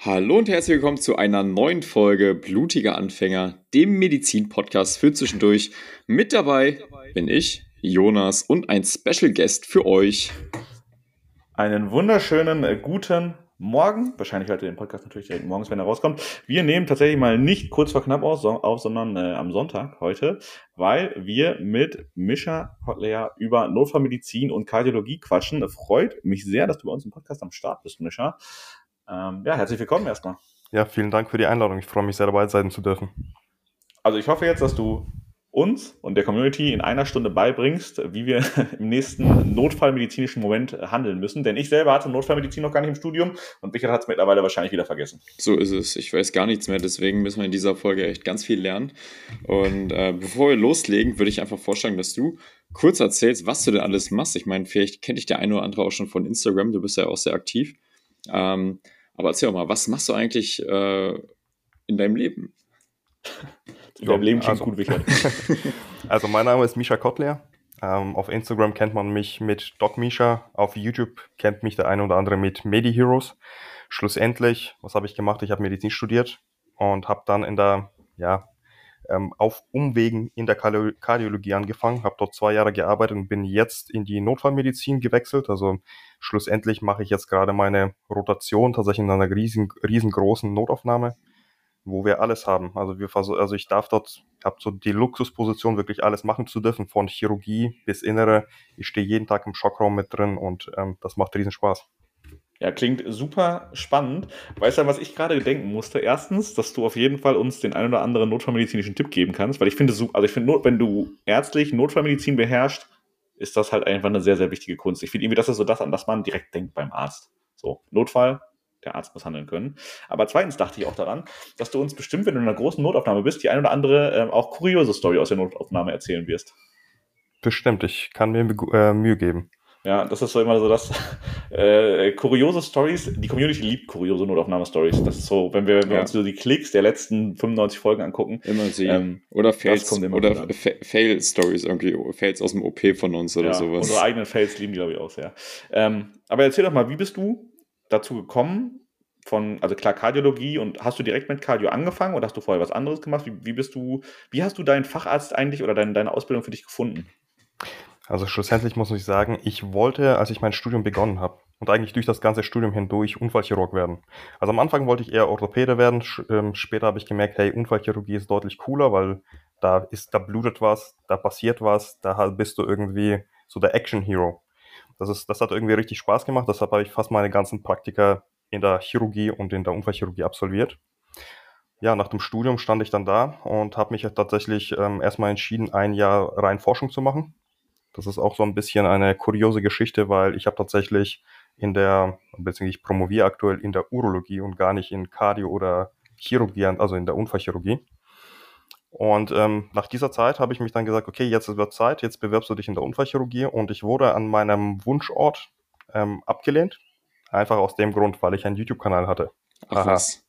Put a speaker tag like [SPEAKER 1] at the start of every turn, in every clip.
[SPEAKER 1] Hallo und herzlich willkommen zu einer neuen Folge Blutiger Anfänger, dem Medizin-Podcast für zwischendurch. Mit dabei bin ich, Jonas, und ein Special Guest für euch.
[SPEAKER 2] Einen wunderschönen äh, guten Morgen. Wahrscheinlich hört ihr den Podcast natürlich direkt morgens, wenn er rauskommt. Wir nehmen tatsächlich mal nicht kurz vor knapp aus, so, auf, sondern äh, am Sonntag heute, weil wir mit Mischa Hotler über Notfallmedizin und Kardiologie quatschen. Freut mich sehr, dass du bei uns im Podcast am Start bist, Mischa. Ähm, ja, herzlich willkommen erstmal.
[SPEAKER 3] Ja, vielen Dank für die Einladung. Ich freue mich sehr dabei sein zu dürfen.
[SPEAKER 2] Also ich hoffe jetzt, dass du uns und der Community in einer Stunde beibringst, wie wir im nächsten notfallmedizinischen Moment handeln müssen. Denn ich selber hatte Notfallmedizin noch gar nicht im Studium und Richard hat es mittlerweile wahrscheinlich wieder vergessen.
[SPEAKER 1] So ist es. Ich weiß gar nichts mehr, deswegen müssen wir in dieser Folge echt ganz viel lernen. Und äh, bevor wir loslegen, würde ich einfach vorschlagen, dass du kurz erzählst, was du denn alles machst. Ich meine, vielleicht kennt dich der eine oder andere auch schon von Instagram, du bist ja auch sehr aktiv. Ähm, aber erzähl doch mal, was machst du eigentlich äh, in deinem Leben?
[SPEAKER 2] In deinem Leben klingt also, gut, Richard.
[SPEAKER 3] also mein Name ist Misha Kotler. Ähm, auf Instagram kennt man mich mit Doc Misha. Auf YouTube kennt mich der eine oder andere mit Medi Heroes. Schlussendlich, was habe ich gemacht? Ich habe Medizin studiert und habe dann in der, ja, ähm, auf Umwegen in der Kardiologie angefangen, habe dort zwei Jahre gearbeitet und bin jetzt in die Notfallmedizin gewechselt. Also schlussendlich mache ich jetzt gerade meine Rotation tatsächlich in einer riesen, riesengroßen Notaufnahme, wo wir alles haben. Also wir also ich darf dort, habe so die Luxusposition, wirklich alles machen zu dürfen, von Chirurgie bis Innere. Ich stehe jeden Tag im Schockraum mit drin und ähm, das macht riesen Spaß.
[SPEAKER 2] Ja, klingt super spannend. Weißt du, was ich gerade denken musste? Erstens, dass du auf jeden Fall uns den ein oder anderen notfallmedizinischen Tipp geben kannst, weil ich finde, also ich finde, wenn du ärztlich Notfallmedizin beherrschst, ist das halt einfach eine sehr, sehr wichtige Kunst. Ich finde irgendwie, das ist so das, an das man direkt denkt beim Arzt. So, Notfall, der Arzt muss handeln können. Aber zweitens dachte ich auch daran, dass du uns bestimmt, wenn du in einer großen Notaufnahme bist, die ein oder andere äh, auch kuriose Story aus der Notaufnahme erzählen wirst.
[SPEAKER 3] Bestimmt, ich kann mir äh, Mühe geben.
[SPEAKER 2] Ja, das ist so immer so das äh, kuriose Stories. Die Community liebt kuriose Notaufnahme-Stories. Das ist so, wenn wir, wenn wir uns so die Klicks der letzten 95 Folgen angucken.
[SPEAKER 1] Immer sie. Ähm, oder Fails, oder Fail-Stories irgendwie, Fails aus dem OP von uns oder ja, sowas.
[SPEAKER 2] Unsere eigenen Fails lieben die, glaube ich, auch sehr. Ähm, aber erzähl doch mal, wie bist du dazu gekommen, von, also klar, Kardiologie und hast du direkt mit Cardio angefangen oder hast du vorher was anderes gemacht? Wie, wie bist du, wie hast du deinen Facharzt eigentlich oder dein, deine Ausbildung für dich gefunden?
[SPEAKER 3] Also schlussendlich muss ich sagen, ich wollte, als ich mein Studium begonnen habe und eigentlich durch das ganze Studium hindurch Unfallchirurg werden. Also am Anfang wollte ich eher Orthopäde werden, ähm, später habe ich gemerkt, hey, Unfallchirurgie ist deutlich cooler, weil da ist, da blutet was, da passiert was, da bist du irgendwie so der Action Hero. Das ist, das hat irgendwie richtig Spaß gemacht, deshalb habe ich fast meine ganzen Praktika in der Chirurgie und in der Unfallchirurgie absolviert. Ja, nach dem Studium stand ich dann da und habe mich tatsächlich ähm, erstmal entschieden, ein Jahr rein Forschung zu machen das ist auch so ein bisschen eine kuriose Geschichte, weil ich habe tatsächlich in der, beziehungsweise ich promoviere aktuell in der Urologie und gar nicht in Cardio oder Chirurgie, also in der Unfallchirurgie. Und ähm, nach dieser Zeit habe ich mich dann gesagt, okay, jetzt wird Zeit, jetzt bewirbst du dich in der Unfallchirurgie und ich wurde an meinem Wunschort ähm, abgelehnt. Einfach aus dem Grund, weil ich einen YouTube-Kanal hatte.
[SPEAKER 1] Ach was.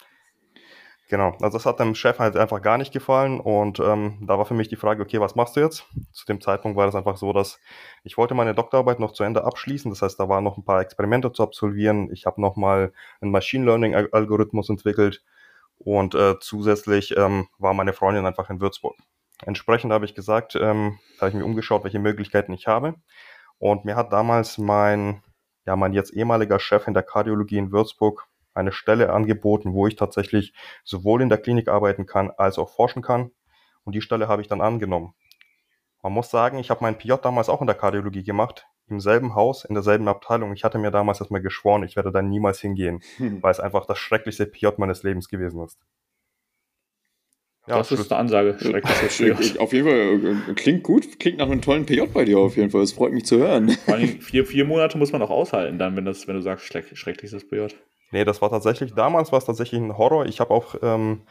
[SPEAKER 3] Genau, also das hat dem Chef halt einfach gar nicht gefallen und ähm, da war für mich die Frage, okay, was machst du jetzt? Zu dem Zeitpunkt war das einfach so, dass ich wollte meine Doktorarbeit noch zu Ende abschließen, das heißt, da waren noch ein paar Experimente zu absolvieren. Ich habe nochmal einen Machine Learning-Algorithmus entwickelt und äh, zusätzlich ähm, war meine Freundin einfach in Würzburg. Entsprechend habe ich gesagt, ähm, habe ich mir umgeschaut, welche Möglichkeiten ich habe und mir hat damals mein, ja, mein jetzt ehemaliger Chef in der Kardiologie in Würzburg eine Stelle angeboten, wo ich tatsächlich sowohl in der Klinik arbeiten kann als auch forschen kann. Und die Stelle habe ich dann angenommen. Man muss sagen, ich habe meinen PJ damals auch in der Kardiologie gemacht, im selben Haus, in derselben Abteilung. Ich hatte mir damals erstmal geschworen, ich werde da niemals hingehen, hm. weil es einfach das schrecklichste PJ meines Lebens gewesen ist.
[SPEAKER 2] Ja, das ist eine Ansage.
[SPEAKER 1] Schrecklich. auf jeden Fall äh, klingt gut, klingt nach einem tollen PJ bei dir auf jeden Fall. Es freut mich zu hören.
[SPEAKER 2] Vor allem vier, vier Monate muss man auch aushalten, dann, wenn, das, wenn du sagst, schreckliches PJ.
[SPEAKER 3] Nee, das war tatsächlich, damals war es tatsächlich ein Horror. Ich habe auch ähm,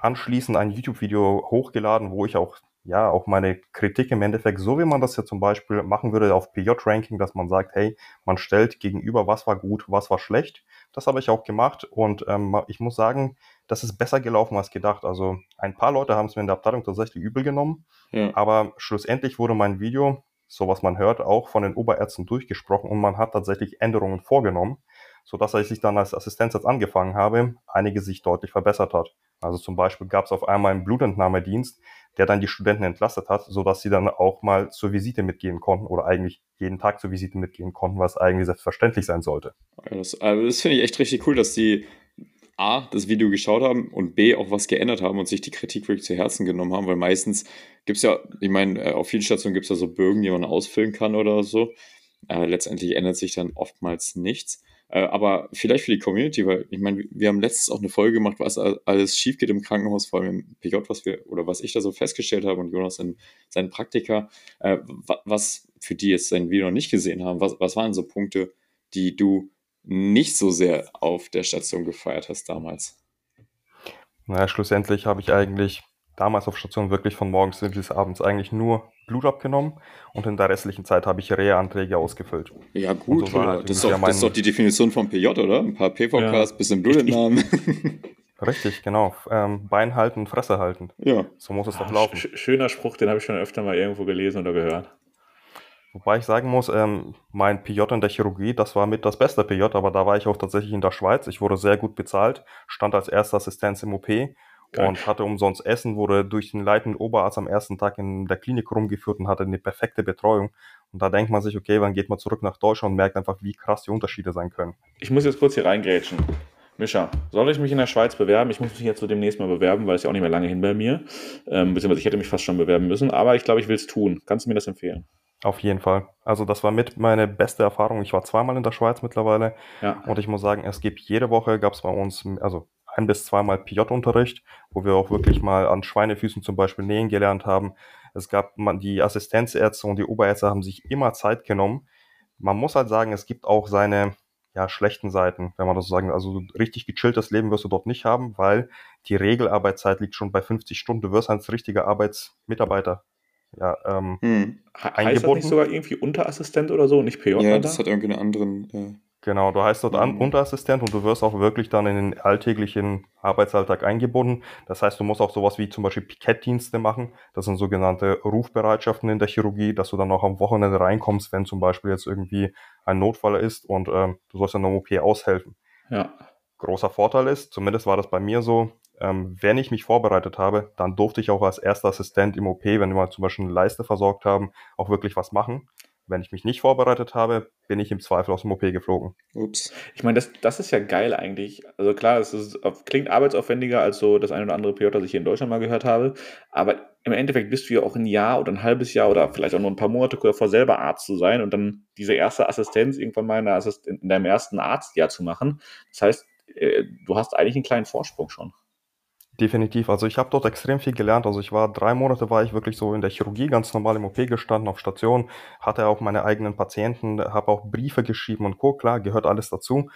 [SPEAKER 3] anschließend ein YouTube-Video hochgeladen, wo ich auch, ja, auch meine Kritik im Endeffekt, so wie man das ja zum Beispiel machen würde auf PJ-Ranking, dass man sagt, hey, man stellt gegenüber, was war gut, was war schlecht. Das habe ich auch gemacht und ähm, ich muss sagen, das ist besser gelaufen als gedacht. Also ein paar Leute haben es mir in der Abteilung tatsächlich übel genommen, ja. aber schlussendlich wurde mein Video, so was man hört, auch von den Oberärzten durchgesprochen und man hat tatsächlich Änderungen vorgenommen sodass als ich dann als Assistenzarzt angefangen habe, einige sich deutlich verbessert hat. Also zum Beispiel gab es auf einmal einen Blutentnahmedienst, der dann die Studenten entlastet hat, sodass sie dann auch mal zur Visite mitgehen konnten oder eigentlich jeden Tag zur Visite mitgehen konnten, was eigentlich selbstverständlich sein sollte.
[SPEAKER 1] das, also das finde ich echt richtig cool, dass die A, das Video geschaut haben und B, auch was geändert haben und sich die Kritik wirklich zu Herzen genommen haben, weil meistens gibt es ja, ich meine, äh, auf vielen Stationen gibt es ja so Bögen, die man ausfüllen kann oder so. Äh, letztendlich ändert sich dann oftmals nichts. Äh, aber vielleicht für die Community, weil ich meine, wir haben letztens auch eine Folge gemacht, was alles schief geht im Krankenhaus, vor allem im PJ, was wir oder was ich da so festgestellt habe und Jonas in seinen Praktika, äh, was für die jetzt sein Video noch nicht gesehen haben, was, was waren so Punkte, die du nicht so sehr auf der Station gefeiert hast damals?
[SPEAKER 3] Naja, schlussendlich habe ich eigentlich damals auf Station wirklich von morgens bis abends eigentlich nur Blut abgenommen und in der restlichen Zeit habe ich Reha-Anträge ausgefüllt.
[SPEAKER 1] Ja, gut, so halt das, ist doch, das ist doch die Definition vom PJ, oder? Ein paar PVKs, ja. bisschen Blutentnahmen.
[SPEAKER 3] Richtig, genau. Ähm, Bein halten, Fresse halten.
[SPEAKER 1] Ja.
[SPEAKER 3] So muss es ah, doch laufen.
[SPEAKER 2] schöner Spruch, den habe ich schon öfter mal irgendwo gelesen oder gehört.
[SPEAKER 3] Wobei ich sagen muss, ähm, mein PJ in der Chirurgie, das war mit das beste PJ, aber da war ich auch tatsächlich in der Schweiz. Ich wurde sehr gut bezahlt, stand als erster Assistenz im OP Geil. und hatte umsonst Essen, wurde durch den leitenden Oberarzt am ersten Tag in der Klinik rumgeführt und hatte eine perfekte Betreuung. Und da denkt man sich, okay, wann geht man zurück nach Deutschland und merkt einfach, wie krass die Unterschiede sein können.
[SPEAKER 2] Ich muss jetzt kurz hier reingrätschen. Mischa, soll ich mich in der Schweiz bewerben? Ich muss mich jetzt so demnächst mal bewerben, weil es ja auch nicht mehr lange hin bei mir. Ähm, beziehungsweise ich hätte mich fast schon bewerben müssen, aber ich glaube, ich will es tun. Kannst du mir das empfehlen?
[SPEAKER 3] Auf jeden Fall. Also das war mit meine beste Erfahrung. Ich war zweimal in der Schweiz mittlerweile
[SPEAKER 2] ja.
[SPEAKER 3] und ich muss sagen, es gibt jede Woche gab es bei uns also ein bis zweimal PJ-Unterricht, wo wir auch wirklich mal an Schweinefüßen zum Beispiel nähen gelernt haben. Es gab man, die Assistenzärzte und die Oberärzte haben sich immer Zeit genommen. Man muss halt sagen, es gibt auch seine ja, schlechten Seiten, wenn man das so sagen will. Also richtig gechilltes Leben wirst du dort nicht haben, weil die Regelarbeitszeit liegt schon bei 50 Stunden. Du wirst als richtiger Arbeitsmitarbeiter ja, ähm, hm.
[SPEAKER 2] Heißt das nicht sogar irgendwie Unterassistent oder so, nicht PJ?
[SPEAKER 1] Ja, das hat irgendeinen anderen.
[SPEAKER 3] Genau, du heißt dort an, Unterassistent und du wirst auch wirklich dann in den alltäglichen Arbeitsalltag eingebunden. Das heißt, du musst auch sowas wie zum Beispiel Pikettdienste machen. Das sind sogenannte Rufbereitschaften in der Chirurgie, dass du dann auch am Wochenende reinkommst, wenn zum Beispiel jetzt irgendwie ein Notfall ist und ähm, du sollst dann am OP aushelfen.
[SPEAKER 2] Ja.
[SPEAKER 3] Großer Vorteil ist, zumindest war das bei mir so, ähm, wenn ich mich vorbereitet habe, dann durfte ich auch als erster Assistent im OP, wenn wir mal zum Beispiel eine Leiste versorgt haben, auch wirklich was machen. Wenn ich mich nicht vorbereitet habe, bin ich im Zweifel aus dem OP geflogen.
[SPEAKER 2] Ups. Ich meine, das, das ist ja geil eigentlich. Also klar, es ist, klingt arbeitsaufwendiger als so das eine oder andere PJ, das ich hier in Deutschland mal gehört habe. Aber im Endeffekt bist du ja auch ein Jahr oder ein halbes Jahr oder vielleicht auch nur ein paar Monate davor selber Arzt zu sein und dann diese erste Assistenz irgendwann mal in, Assist in deinem ersten Arztjahr zu machen. Das heißt, äh, du hast eigentlich einen kleinen Vorsprung schon.
[SPEAKER 3] Definitiv. Also ich habe dort extrem viel gelernt. Also ich war drei Monate war ich wirklich so in der Chirurgie ganz normal im OP gestanden auf Station, hatte auch meine eigenen Patienten, habe auch Briefe geschrieben und Co. Klar, gehört alles dazu.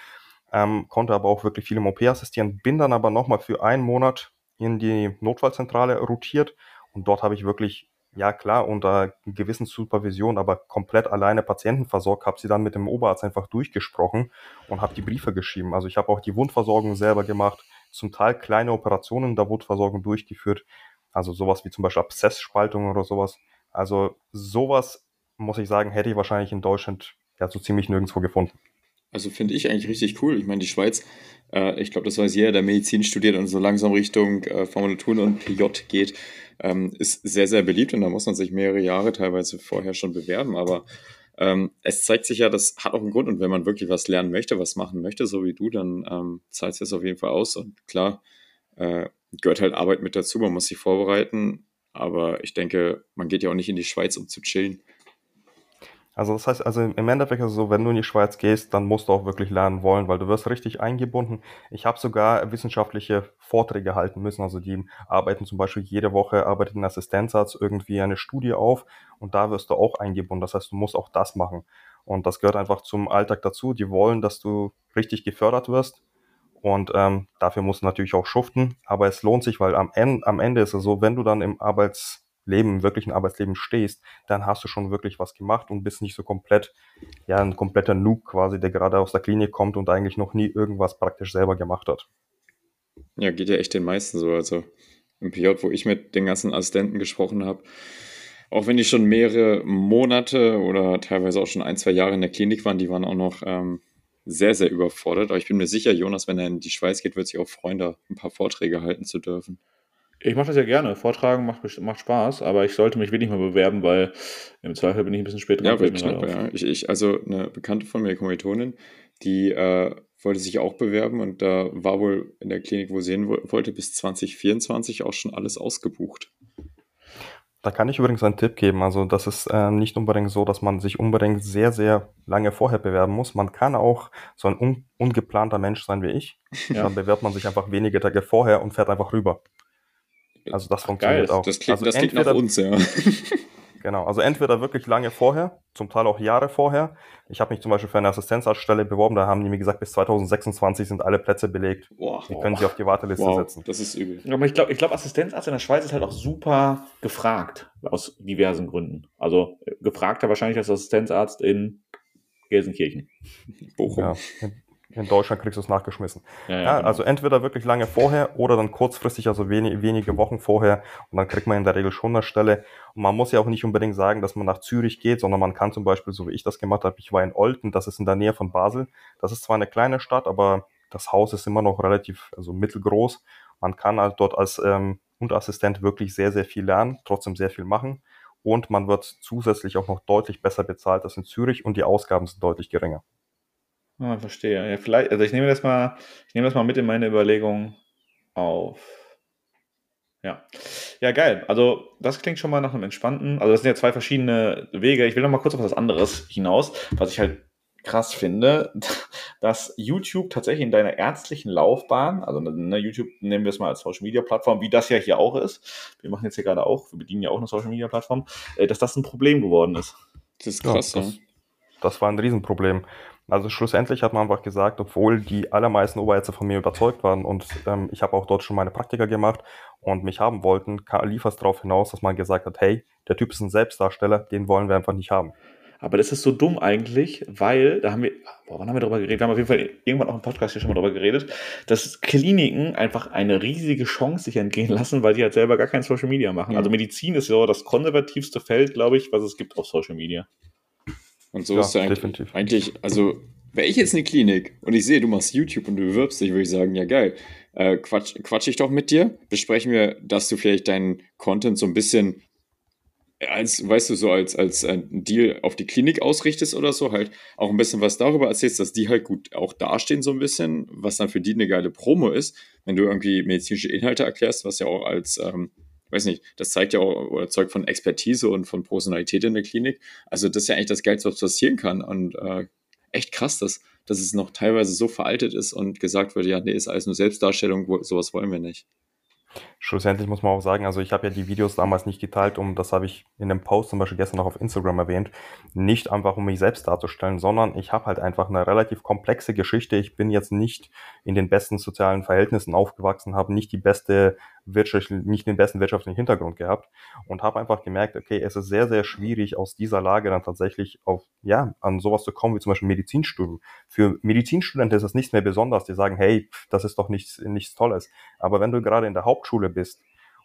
[SPEAKER 3] Ähm, konnte aber auch wirklich viel im OP assistieren. Bin dann aber nochmal für einen Monat in die Notfallzentrale rotiert und dort habe ich wirklich ja klar, unter gewissen Supervision, aber komplett alleine Patienten versorgt, habe sie dann mit dem Oberarzt einfach durchgesprochen und habe die Briefe geschrieben. Also ich habe auch die Wundversorgung selber gemacht, zum Teil kleine Operationen der Wundversorgung durchgeführt, also sowas wie zum Beispiel Abszessspaltung oder sowas. Also sowas, muss ich sagen, hätte ich wahrscheinlich in Deutschland ja so ziemlich nirgendwo gefunden.
[SPEAKER 1] Also finde ich eigentlich richtig cool. Ich meine, die Schweiz, äh, ich glaube, das weiß jeder, der Medizin studiert und so langsam Richtung äh, Formulaturen und PJ geht, ähm, ist sehr, sehr beliebt und da muss man sich mehrere Jahre teilweise vorher schon bewerben. Aber ähm, es zeigt sich ja, das hat auch einen Grund und wenn man wirklich was lernen möchte, was machen möchte, so wie du, dann ähm, zahlt es auf jeden Fall aus. Und klar, äh, gehört halt Arbeit mit dazu, man muss sich vorbereiten. Aber ich denke, man geht ja auch nicht in die Schweiz, um zu chillen.
[SPEAKER 3] Also das heißt, also im Endeffekt ist es so, wenn du in die Schweiz gehst, dann musst du auch wirklich lernen wollen, weil du wirst richtig eingebunden. Ich habe sogar wissenschaftliche Vorträge halten müssen. Also die arbeiten zum Beispiel jede Woche, arbeitet ein Assistenzarzt irgendwie eine Studie auf und da wirst du auch eingebunden. Das heißt, du musst auch das machen. Und das gehört einfach zum Alltag dazu. Die wollen, dass du richtig gefördert wirst. Und ähm, dafür musst du natürlich auch schuften. Aber es lohnt sich, weil am Ende, am Ende ist es so, wenn du dann im Arbeits Leben, im wirklichen Arbeitsleben stehst, dann hast du schon wirklich was gemacht und bist nicht so komplett, ja, ein kompletter Noob quasi, der gerade aus der Klinik kommt und eigentlich noch nie irgendwas praktisch selber gemacht hat.
[SPEAKER 1] Ja, geht ja echt den meisten so. Also im PJ, wo ich mit den ganzen Assistenten gesprochen habe, auch wenn die schon mehrere Monate oder teilweise auch schon ein, zwei Jahre in der Klinik waren, die waren auch noch ähm, sehr, sehr überfordert. Aber ich bin mir sicher, Jonas, wenn er in die Schweiz geht, wird sich auch freuen, da ein paar Vorträge halten zu dürfen.
[SPEAKER 2] Ich mache das ja gerne. Vortragen macht, macht Spaß, aber ich sollte mich wirklich mal bewerben, weil im Zweifel bin ich ein bisschen spät dran.
[SPEAKER 1] Ja, wird knapp, ja. Ich, ich, also eine Bekannte von mir, Kommilitonin, die äh, wollte sich auch bewerben und da war wohl in der Klinik, wo sie hin wollte, bis 2024 auch schon alles ausgebucht.
[SPEAKER 3] Da kann ich übrigens einen Tipp geben. Also das ist äh, nicht unbedingt so, dass man sich unbedingt sehr, sehr lange vorher bewerben muss. Man kann auch so ein un ungeplanter Mensch sein wie ich. Ja. Dann bewerbt man sich einfach wenige Tage vorher und fährt einfach rüber. Also das funktioniert
[SPEAKER 1] Geil.
[SPEAKER 3] auch.
[SPEAKER 1] Das klingt,
[SPEAKER 3] also
[SPEAKER 1] das klingt nach uns, ja.
[SPEAKER 3] Genau, also entweder wirklich lange vorher, zum Teil auch Jahre vorher. Ich habe mich zum Beispiel für eine Assistenzarztstelle beworben, da haben die mir gesagt, bis 2026 sind alle Plätze belegt. Boah, die können sie auf die Warteliste wow, setzen.
[SPEAKER 1] Das ist übel.
[SPEAKER 2] Aber ich glaube, ich glaub, Assistenzarzt in der Schweiz ist halt auch super gefragt, aus diversen Gründen. Also gefragter wahrscheinlich als Assistenzarzt in Gelsenkirchen.
[SPEAKER 3] Bochum. Ja, in Deutschland kriegst du es nachgeschmissen. Ja, ja, ja genau. Also entweder wirklich lange vorher oder dann kurzfristig, also wenig, wenige Wochen vorher und dann kriegt man in der Regel schon eine Stelle. Und man muss ja auch nicht unbedingt sagen, dass man nach Zürich geht, sondern man kann zum Beispiel, so wie ich das gemacht habe, ich war in Olten, das ist in der Nähe von Basel. Das ist zwar eine kleine Stadt, aber das Haus ist immer noch relativ, also mittelgroß. Man kann halt dort als ähm, Hundassistent wirklich sehr, sehr viel lernen, trotzdem sehr viel machen. Und man wird zusätzlich auch noch deutlich besser bezahlt als in Zürich und die Ausgaben sind deutlich geringer.
[SPEAKER 2] Ah, verstehe. Ja, vielleicht, also ich nehme das mal, ich nehme das mal mit in meine Überlegung auf. Ja. Ja, geil. Also, das klingt schon mal nach einem entspannten. Also, das sind ja zwei verschiedene Wege. Ich will noch mal kurz auf was anderes hinaus, was ich halt krass finde, dass YouTube tatsächlich in deiner ärztlichen Laufbahn, also ne, YouTube nehmen wir es mal als Social Media Plattform, wie das ja hier auch ist. Wir machen jetzt hier gerade auch, wir bedienen ja auch eine Social Media Plattform, äh, dass das ein Problem geworden ist.
[SPEAKER 1] Das ist krass, ja.
[SPEAKER 3] Das, das war ein Riesenproblem. Also schlussendlich hat man einfach gesagt, obwohl die allermeisten Oberärzte von mir überzeugt waren und ähm, ich habe auch dort schon meine Praktika gemacht und mich haben wollten, lief es darauf hinaus, dass man gesagt hat, hey, der Typ ist ein Selbstdarsteller, den wollen wir einfach nicht haben.
[SPEAKER 2] Aber das ist so dumm eigentlich, weil, da haben wir, boah, wann haben wir darüber geredet? Wir haben auf jeden Fall irgendwann auch im Podcast hier schon mal darüber geredet, dass Kliniken einfach eine riesige Chance sich entgehen lassen, weil die halt selber gar kein Social Media machen. Ja. Also Medizin ist so das konservativste Feld, glaube ich, was es gibt auf Social Media.
[SPEAKER 1] Und so ja, ist ja eigentlich, eigentlich, also wäre ich jetzt eine Klinik und ich sehe, du machst YouTube und du bewirbst dich, würde ich sagen, ja geil. Äh, quatsch, quatsch ich doch mit dir. Besprechen wir, dass du vielleicht deinen Content so ein bisschen als, weißt du, so als, als ein Deal auf die Klinik ausrichtest oder so, halt auch ein bisschen was darüber erzählst, dass die halt gut auch dastehen, so ein bisschen, was dann für die eine geile Promo ist, wenn du irgendwie medizinische Inhalte erklärst, was ja auch als ähm, weiß nicht, das zeigt ja auch oder zeugt von Expertise und von Personalität in der Klinik. Also das ist ja eigentlich das Geilste, was passieren kann. Und äh, echt krass, dass, dass es noch teilweise so veraltet ist und gesagt wird, ja, nee, ist alles nur Selbstdarstellung, sowas wollen wir nicht.
[SPEAKER 3] Schlussendlich muss man auch sagen, also ich habe ja die Videos damals nicht geteilt, um, das habe ich in einem Post zum Beispiel gestern noch auf Instagram erwähnt, nicht einfach um mich selbst darzustellen, sondern ich habe halt einfach eine relativ komplexe Geschichte. Ich bin jetzt nicht in den besten sozialen Verhältnissen aufgewachsen, habe nicht die beste wirtschaftlich, nicht den besten wirtschaftlichen Hintergrund gehabt und habe einfach gemerkt, okay, es ist sehr, sehr schwierig, aus dieser Lage dann tatsächlich auf, ja, an sowas zu kommen, wie zum Beispiel Medizinstudium. Für Medizinstudenten ist es nicht mehr besonders, die sagen, hey, das ist doch nichts, nichts Tolles. Aber wenn du gerade in der Hauptschule bist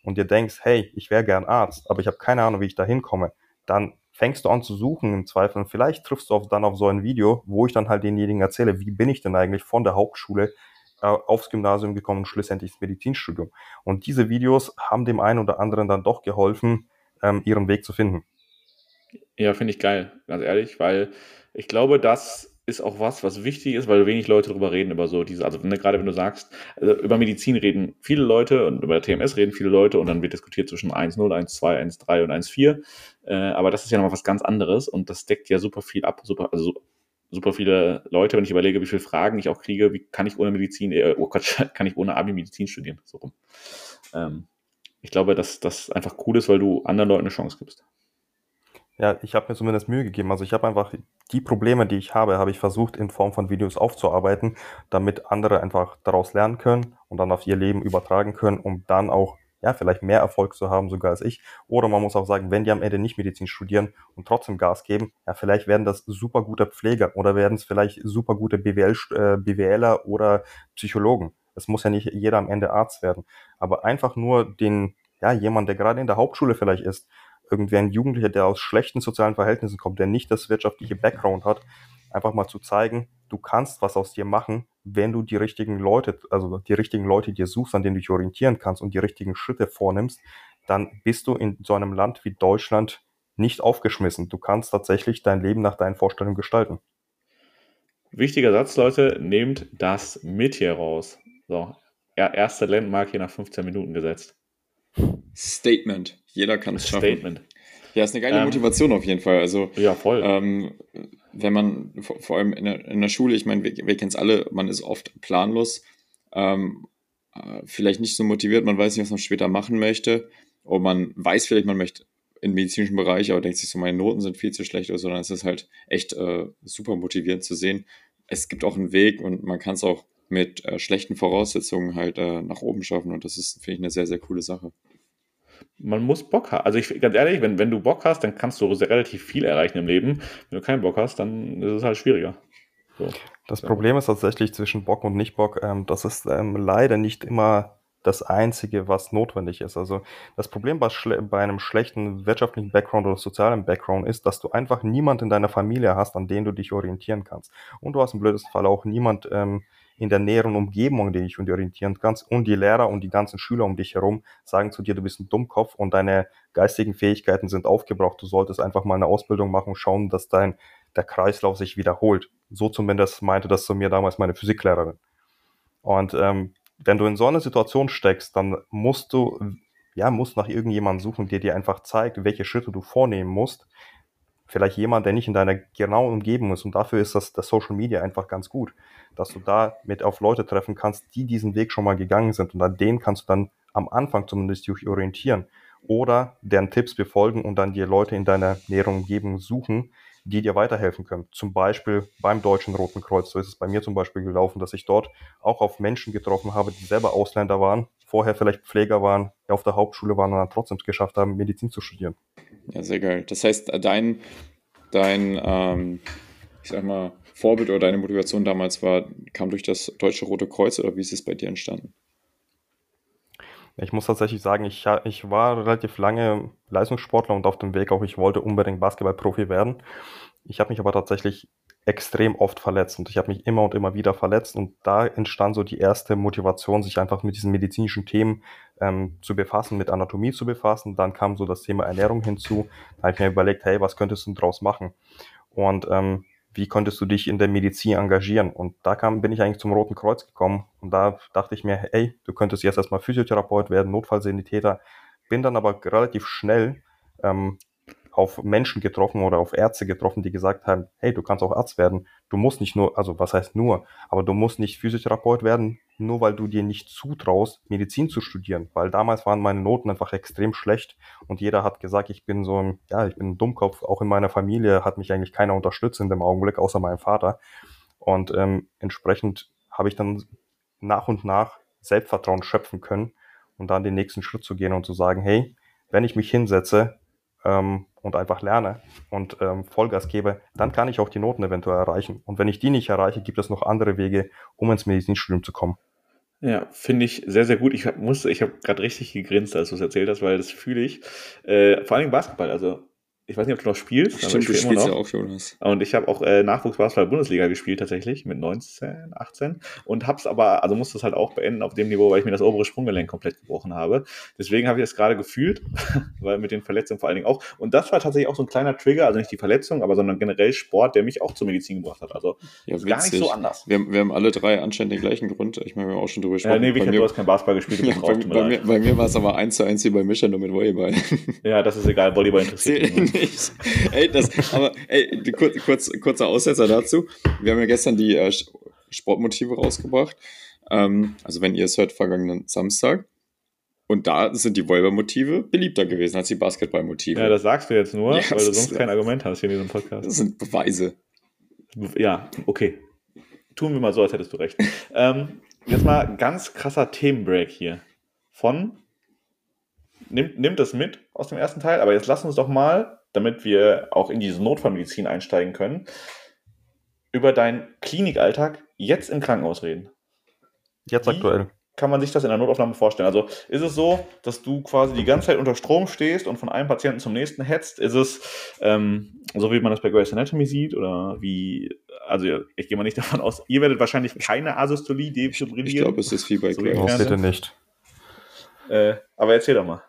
[SPEAKER 3] und dir denkst, hey, ich wäre gern Arzt, aber ich habe keine Ahnung, wie ich da hinkomme, dann fängst du an zu suchen im Zweifel und vielleicht triffst du auf, dann auf so ein Video, wo ich dann halt denjenigen erzähle, wie bin ich denn eigentlich von der Hauptschule äh, aufs Gymnasium gekommen und schlussendlich ins Medizinstudium. Und diese Videos haben dem einen oder anderen dann doch geholfen, ähm, ihren Weg zu finden.
[SPEAKER 2] Ja, finde ich geil, ganz ehrlich, weil ich glaube, das ist auch was, was wichtig ist, weil wenig Leute darüber reden, über so diese, also wenn, gerade wenn du sagst, also über Medizin reden viele Leute und über TMS reden viele Leute und dann wird diskutiert zwischen 1.0, 1.2, 1.3 und 1.4, äh, aber das ist ja nochmal was ganz anderes und das deckt ja super viel ab, super, also super viele Leute, wenn ich überlege, wie viele Fragen ich auch kriege, wie kann ich ohne Medizin, äh, oh Gott, kann ich ohne Abi Medizin studieren? So rum. Ähm, ich glaube, dass das einfach cool ist, weil du anderen Leuten eine Chance gibst.
[SPEAKER 3] Ja, ich habe mir zumindest Mühe gegeben. Also ich habe einfach die Probleme, die ich habe, habe ich versucht in Form von Videos aufzuarbeiten, damit andere einfach daraus lernen können und dann auf ihr Leben übertragen können, um dann auch ja, vielleicht mehr Erfolg zu haben sogar als ich. Oder man muss auch sagen, wenn die am Ende nicht Medizin studieren und trotzdem Gas geben, ja, vielleicht werden das super gute Pfleger oder werden es vielleicht super gute BWL, äh, BWLer oder Psychologen. Es muss ja nicht jeder am Ende Arzt werden. Aber einfach nur den, ja, jemand, der gerade in der Hauptschule vielleicht ist, irgendwie ein Jugendlicher, der aus schlechten sozialen Verhältnissen kommt, der nicht das wirtschaftliche Background hat, einfach mal zu zeigen, du kannst was aus dir machen, wenn du die richtigen Leute, also die richtigen Leute dir suchst, an denen du dich orientieren kannst und die richtigen Schritte vornimmst, dann bist du in so einem Land wie Deutschland nicht aufgeschmissen. Du kannst tatsächlich dein Leben nach deinen Vorstellungen gestalten.
[SPEAKER 2] Wichtiger Satz, Leute, nehmt das mit hier raus. So, erste Landmark hier nach 15 Minuten gesetzt.
[SPEAKER 1] Statement. Jeder kann es schaffen.
[SPEAKER 2] Statement.
[SPEAKER 1] Ja, ist eine geile ähm, Motivation auf jeden Fall. Also,
[SPEAKER 2] ja, voll.
[SPEAKER 1] Ähm, wenn man, vor, vor allem in der, in der, Schule, ich meine, wir, wir kennen es alle, man ist oft planlos, ähm, äh, vielleicht nicht so motiviert, man weiß nicht, was man später machen möchte. Oder man weiß vielleicht, man möchte im medizinischen Bereich, aber denkt sich so, meine Noten sind viel zu schlecht oder so, dann ist es halt echt äh, super motivierend zu sehen. Es gibt auch einen Weg und man kann es auch mit äh, schlechten Voraussetzungen halt äh, nach oben schaffen und das ist, finde ich, eine sehr, sehr coole Sache
[SPEAKER 2] man muss Bock haben. Also ich, ganz ehrlich, wenn, wenn du Bock hast, dann kannst du relativ viel erreichen im Leben. Wenn du keinen Bock hast, dann ist es halt schwieriger.
[SPEAKER 3] So. Das Problem ist tatsächlich zwischen Bock und Nicht-Bock, ähm, das ist ähm, leider nicht immer das Einzige, was notwendig ist. Also das Problem bei, bei, einem schlechten wirtschaftlichen Background oder sozialen Background ist, dass du einfach niemand in deiner Familie hast, an den du dich orientieren kannst. Und du hast im blödesten Fall auch niemand ähm, in der näheren Umgebung, an den dich orientieren kannst. Und die Lehrer und die ganzen Schüler um dich herum sagen zu dir, du bist ein Dummkopf und deine geistigen Fähigkeiten sind aufgebraucht. Du solltest einfach mal eine Ausbildung machen und schauen, dass dein der Kreislauf sich wiederholt. So zumindest meinte das zu mir damals meine Physiklehrerin. Und ähm, wenn du in so einer Situation steckst, dann musst du, ja, musst nach irgendjemandem suchen, der dir einfach zeigt, welche Schritte du vornehmen musst. Vielleicht jemand, der nicht in deiner genauen Umgebung ist. Und dafür ist das, das Social Media einfach ganz gut, dass du da mit auf Leute treffen kannst, die diesen Weg schon mal gegangen sind. Und an denen kannst du dann am Anfang zumindest dich orientieren oder deren Tipps befolgen und dann dir Leute in deiner näheren Umgebung suchen, die dir weiterhelfen können. Zum Beispiel beim Deutschen Roten Kreuz. So ist es bei mir zum Beispiel gelaufen, dass ich dort auch auf Menschen getroffen habe, die selber Ausländer waren, vorher vielleicht Pfleger waren, auf der Hauptschule waren und dann trotzdem geschafft haben, Medizin zu studieren.
[SPEAKER 1] Ja, sehr geil. Das heißt, dein, dein ähm, ich sag mal, Vorbild oder deine Motivation damals war, kam durch das Deutsche Rote Kreuz oder wie ist es bei dir entstanden?
[SPEAKER 3] Ich muss tatsächlich sagen, ich, ich war relativ lange Leistungssportler und auf dem Weg auch, ich wollte unbedingt Basketballprofi werden. Ich habe mich aber tatsächlich extrem oft verletzt und ich habe mich immer und immer wieder verletzt und da entstand so die erste Motivation, sich einfach mit diesen medizinischen Themen ähm, zu befassen, mit Anatomie zu befassen. Dann kam so das Thema Ernährung hinzu. Da habe ich mir überlegt, hey, was könntest du draus machen? Und ähm, wie konntest du dich in der Medizin engagieren? Und da kam, bin ich eigentlich zum Roten Kreuz gekommen und da dachte ich mir, hey, du könntest jetzt erstmal Physiotherapeut werden, Notfallsanitäter. Bin dann aber relativ schnell ähm, auf Menschen getroffen oder auf Ärzte getroffen, die gesagt haben, hey, du kannst auch Arzt werden. Du musst nicht nur, also was heißt nur, aber du musst nicht Physiotherapeut werden, nur weil du dir nicht zutraust, Medizin zu studieren. Weil damals waren meine Noten einfach extrem schlecht und jeder hat gesagt, ich bin so ein, ja, ich bin ein Dummkopf. Auch in meiner Familie hat mich eigentlich keiner unterstützt in dem Augenblick, außer mein Vater. Und ähm, entsprechend habe ich dann nach und nach Selbstvertrauen schöpfen können und dann den nächsten Schritt zu gehen und zu sagen, hey, wenn ich mich hinsetze, ähm, und einfach lerne und ähm, Vollgas gebe, dann kann ich auch die Noten eventuell erreichen. Und wenn ich die nicht erreiche, gibt es noch andere Wege, um ins Medizinstudium zu kommen.
[SPEAKER 2] Ja, finde ich sehr, sehr gut. Ich hab, musste, ich habe gerade richtig gegrinst, als du es erzählt hast, weil das fühle ich. Äh, vor allem Basketball. Also ich weiß nicht, ob du noch spielst.
[SPEAKER 1] Stimmt, du spielst ja auch Jonas.
[SPEAKER 2] Und ich habe auch äh, Nachwuchsbasketball-Bundesliga gespielt tatsächlich mit 19, 18 und hab's aber, also musste es halt auch beenden auf dem Niveau, weil ich mir das obere Sprunggelenk komplett gebrochen habe. Deswegen habe ich das gerade gefühlt, weil mit den Verletzungen vor allen Dingen auch. Und das war tatsächlich auch so ein kleiner Trigger, also nicht die Verletzung, aber sondern generell Sport, der mich auch zur Medizin gebracht hat. Also
[SPEAKER 1] ja, gar nicht so anders. Wir, wir, haben alle drei anscheinend den gleichen Grund. Ich meine, wir haben auch schon drüber gesprochen. Ja,
[SPEAKER 2] nee, Victor, du hast kein Basketball gespielt.
[SPEAKER 1] Ja, bei, bei, mir, bei mir war es aber eins zu eins wie bei Mischa, nur mit Volleyball.
[SPEAKER 2] ja, das ist egal. Volleyball interessiert mich
[SPEAKER 1] nicht. ey, das, aber ey, kurz, kurz, kurzer Aussetzer dazu. Wir haben ja gestern die äh, Sportmotive rausgebracht. Ähm, also wenn ihr es hört, vergangenen Samstag. Und da sind die Volleyball-Motive beliebter gewesen als die Basketball-Motive.
[SPEAKER 2] Ja, das sagst du jetzt nur, ja, weil du sonst kein Argument hast hier in diesem Podcast.
[SPEAKER 1] Das sind Beweise.
[SPEAKER 2] Ja, okay. Tun wir mal so, als hättest du recht. ähm, jetzt mal ganz krasser Themenbreak hier. Von, nimmt, nimmt das mit aus dem ersten Teil, aber jetzt lass uns doch mal damit wir auch in diese Notfallmedizin einsteigen können, über deinen Klinikalltag jetzt im Krankenhaus reden.
[SPEAKER 3] Jetzt Wie aktuell.
[SPEAKER 2] Kann man sich das in der Notaufnahme vorstellen? Also ist es so, dass du quasi die ganze Zeit unter Strom stehst und von einem Patienten zum nächsten hetzt? Ist es ähm, so, wie man das bei Grey's Anatomy sieht? Oder wie also ich gehe mal nicht davon aus, ihr werdet wahrscheinlich keine Asystolie defibrillieren.
[SPEAKER 1] Ich glaube, es ist wie bei
[SPEAKER 2] So
[SPEAKER 1] Grace.
[SPEAKER 3] Oh,
[SPEAKER 2] Ja,
[SPEAKER 3] bitte nicht.
[SPEAKER 2] Äh, aber erzähl doch mal.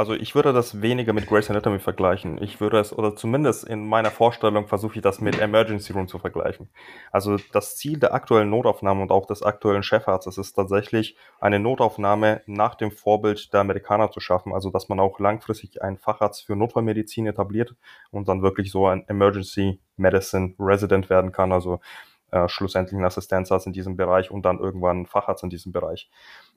[SPEAKER 3] Also ich würde das weniger mit Grey's Anatomy vergleichen. Ich würde es, oder zumindest in meiner Vorstellung versuche ich das mit Emergency Room zu vergleichen. Also das Ziel der aktuellen Notaufnahme und auch des aktuellen Chefarztes ist tatsächlich, eine Notaufnahme nach dem Vorbild der Amerikaner zu schaffen. Also dass man auch langfristig einen Facharzt für Notfallmedizin etabliert und dann wirklich so ein Emergency Medicine Resident werden kann. Also äh, schlussendlich ein Assistenzarzt in diesem Bereich und dann irgendwann ein Facharzt in diesem Bereich.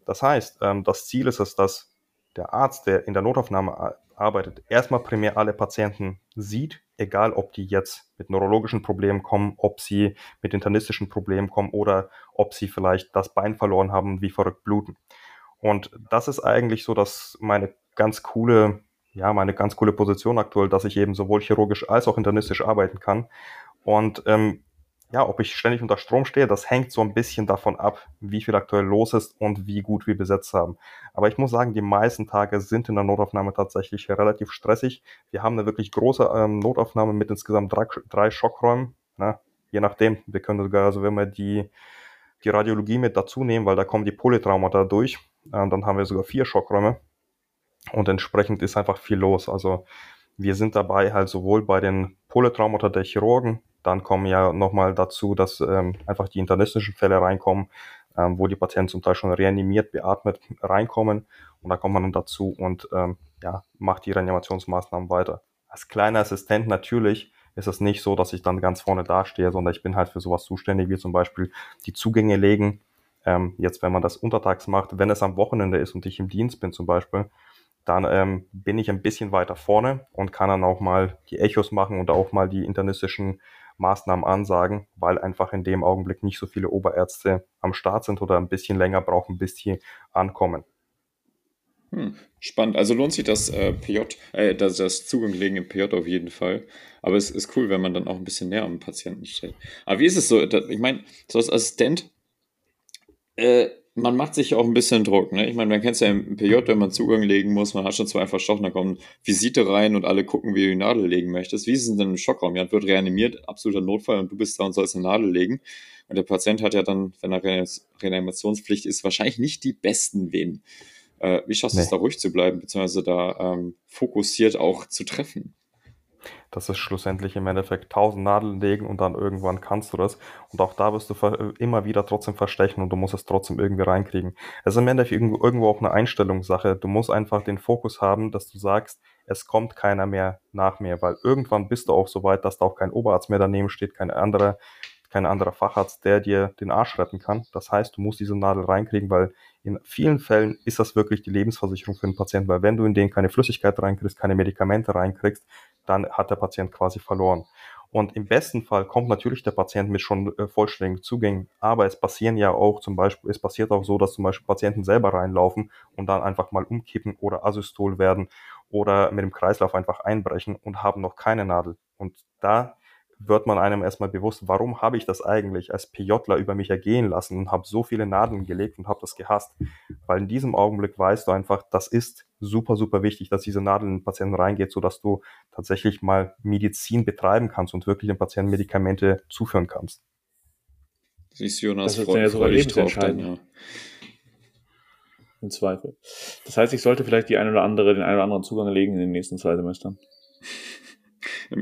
[SPEAKER 3] Das heißt, ähm, das Ziel ist es, dass der Arzt, der in der Notaufnahme arbeitet, erstmal primär alle Patienten sieht, egal ob die jetzt mit neurologischen Problemen kommen, ob sie mit internistischen Problemen kommen oder ob sie vielleicht das Bein verloren haben wie verrückt bluten. Und das ist eigentlich so, dass meine ganz coole, ja, meine ganz coole Position aktuell, dass ich eben sowohl chirurgisch als auch internistisch arbeiten kann. Und ähm, ja, ob ich ständig unter Strom stehe, das hängt so ein bisschen davon ab, wie viel aktuell los ist und wie gut wir besetzt haben. Aber ich muss sagen, die meisten Tage sind in der Notaufnahme tatsächlich relativ stressig. Wir haben eine wirklich große ähm, Notaufnahme mit insgesamt drei, drei Schockräumen. Ne? Je nachdem, wir können sogar, also wenn wir die, die Radiologie mit dazu nehmen, weil da kommen die Polytraumata durch, ähm, dann haben wir sogar vier Schockräume. Und entsprechend ist einfach viel los. Also wir sind dabei halt sowohl bei den Polytraumata der Chirurgen, dann kommen ja nochmal dazu, dass ähm, einfach die internistischen Fälle reinkommen, ähm, wo die Patienten zum Teil schon reanimiert, beatmet reinkommen. Und da kommt man dann dazu und ähm, ja, macht die Reanimationsmaßnahmen weiter. Als kleiner Assistent natürlich ist es nicht so, dass ich dann ganz vorne dastehe, sondern ich bin halt für sowas zuständig, wie zum Beispiel die Zugänge legen. Ähm, jetzt, wenn man das untertags macht, wenn es am Wochenende ist und ich im Dienst bin zum Beispiel, dann ähm, bin ich ein bisschen weiter vorne und kann dann auch mal die Echos machen und auch mal die internistischen Maßnahmen ansagen, weil einfach in dem Augenblick nicht so viele Oberärzte am Start sind oder ein bisschen länger brauchen, bis die ankommen.
[SPEAKER 1] Hm, spannend. Also lohnt sich das äh, PJ, äh, das, das Zuganglegen im PJ auf jeden Fall. Aber es ist cool, wenn man dann auch ein bisschen näher am Patienten steht. Aber wie ist es so? Ich meine, so als Assistent, äh, man macht sich auch ein bisschen Druck. Ne? Ich meine, man kennt es ja im PJ, wenn man Zugang legen muss, man hat schon zwei verstochen, da kommen Visite rein und alle gucken, wie du die Nadel legen möchtest. Wie ist es denn im Schockraum? Ja, wird reanimiert, absoluter Notfall und du bist da und sollst eine Nadel legen. Und der Patient hat ja dann, wenn er Reanimationspflicht ist, wahrscheinlich nicht die besten Venen. Äh, wie schaffst du
[SPEAKER 3] Nee.
[SPEAKER 1] es da ruhig zu bleiben, beziehungsweise da ähm, fokussiert auch zu treffen?
[SPEAKER 3] Das ist schlussendlich im Endeffekt tausend Nadeln legen und dann irgendwann kannst du das. Und auch da wirst du immer wieder trotzdem verstechen und du musst es trotzdem irgendwie reinkriegen. Es ist im Endeffekt irgendwo, irgendwo auch eine Einstellungssache. Du musst einfach den Fokus haben, dass du sagst, es kommt keiner mehr nach mir, weil irgendwann bist du auch so weit, dass da auch kein Oberarzt mehr daneben steht, kein anderer, kein anderer Facharzt, der dir den Arsch retten kann. Das heißt, du musst diese Nadel reinkriegen, weil in vielen Fällen ist das wirklich die Lebensversicherung für den Patienten, weil wenn du in den keine Flüssigkeit reinkriegst, keine Medikamente reinkriegst, dann hat der Patient quasi verloren. Und im besten Fall kommt natürlich der Patient mit schon äh, vollständigen Zugängen, aber es passieren ja auch zum Beispiel, es passiert auch so, dass zum Beispiel Patienten selber reinlaufen und dann einfach mal umkippen oder asystol werden oder mit dem Kreislauf einfach einbrechen und haben noch keine Nadel. Und da wird man einem erstmal bewusst, warum habe ich das eigentlich als PJler über mich ergehen lassen und habe so viele Nadeln gelegt und habe das gehasst. Weil in diesem Augenblick weißt du einfach, das ist super, super wichtig, dass diese Nadel in den Patienten reingeht, sodass du tatsächlich mal Medizin betreiben kannst und wirklich dem Patienten Medikamente zuführen kannst.
[SPEAKER 1] Siehst du, Jonas,
[SPEAKER 2] Das ist ja sogar
[SPEAKER 1] drauf dann,
[SPEAKER 2] lebensentscheidend. Im Zweifel. Das heißt, ich sollte vielleicht die ein oder andere, den einen oder anderen Zugang legen in den nächsten zwei Semestern.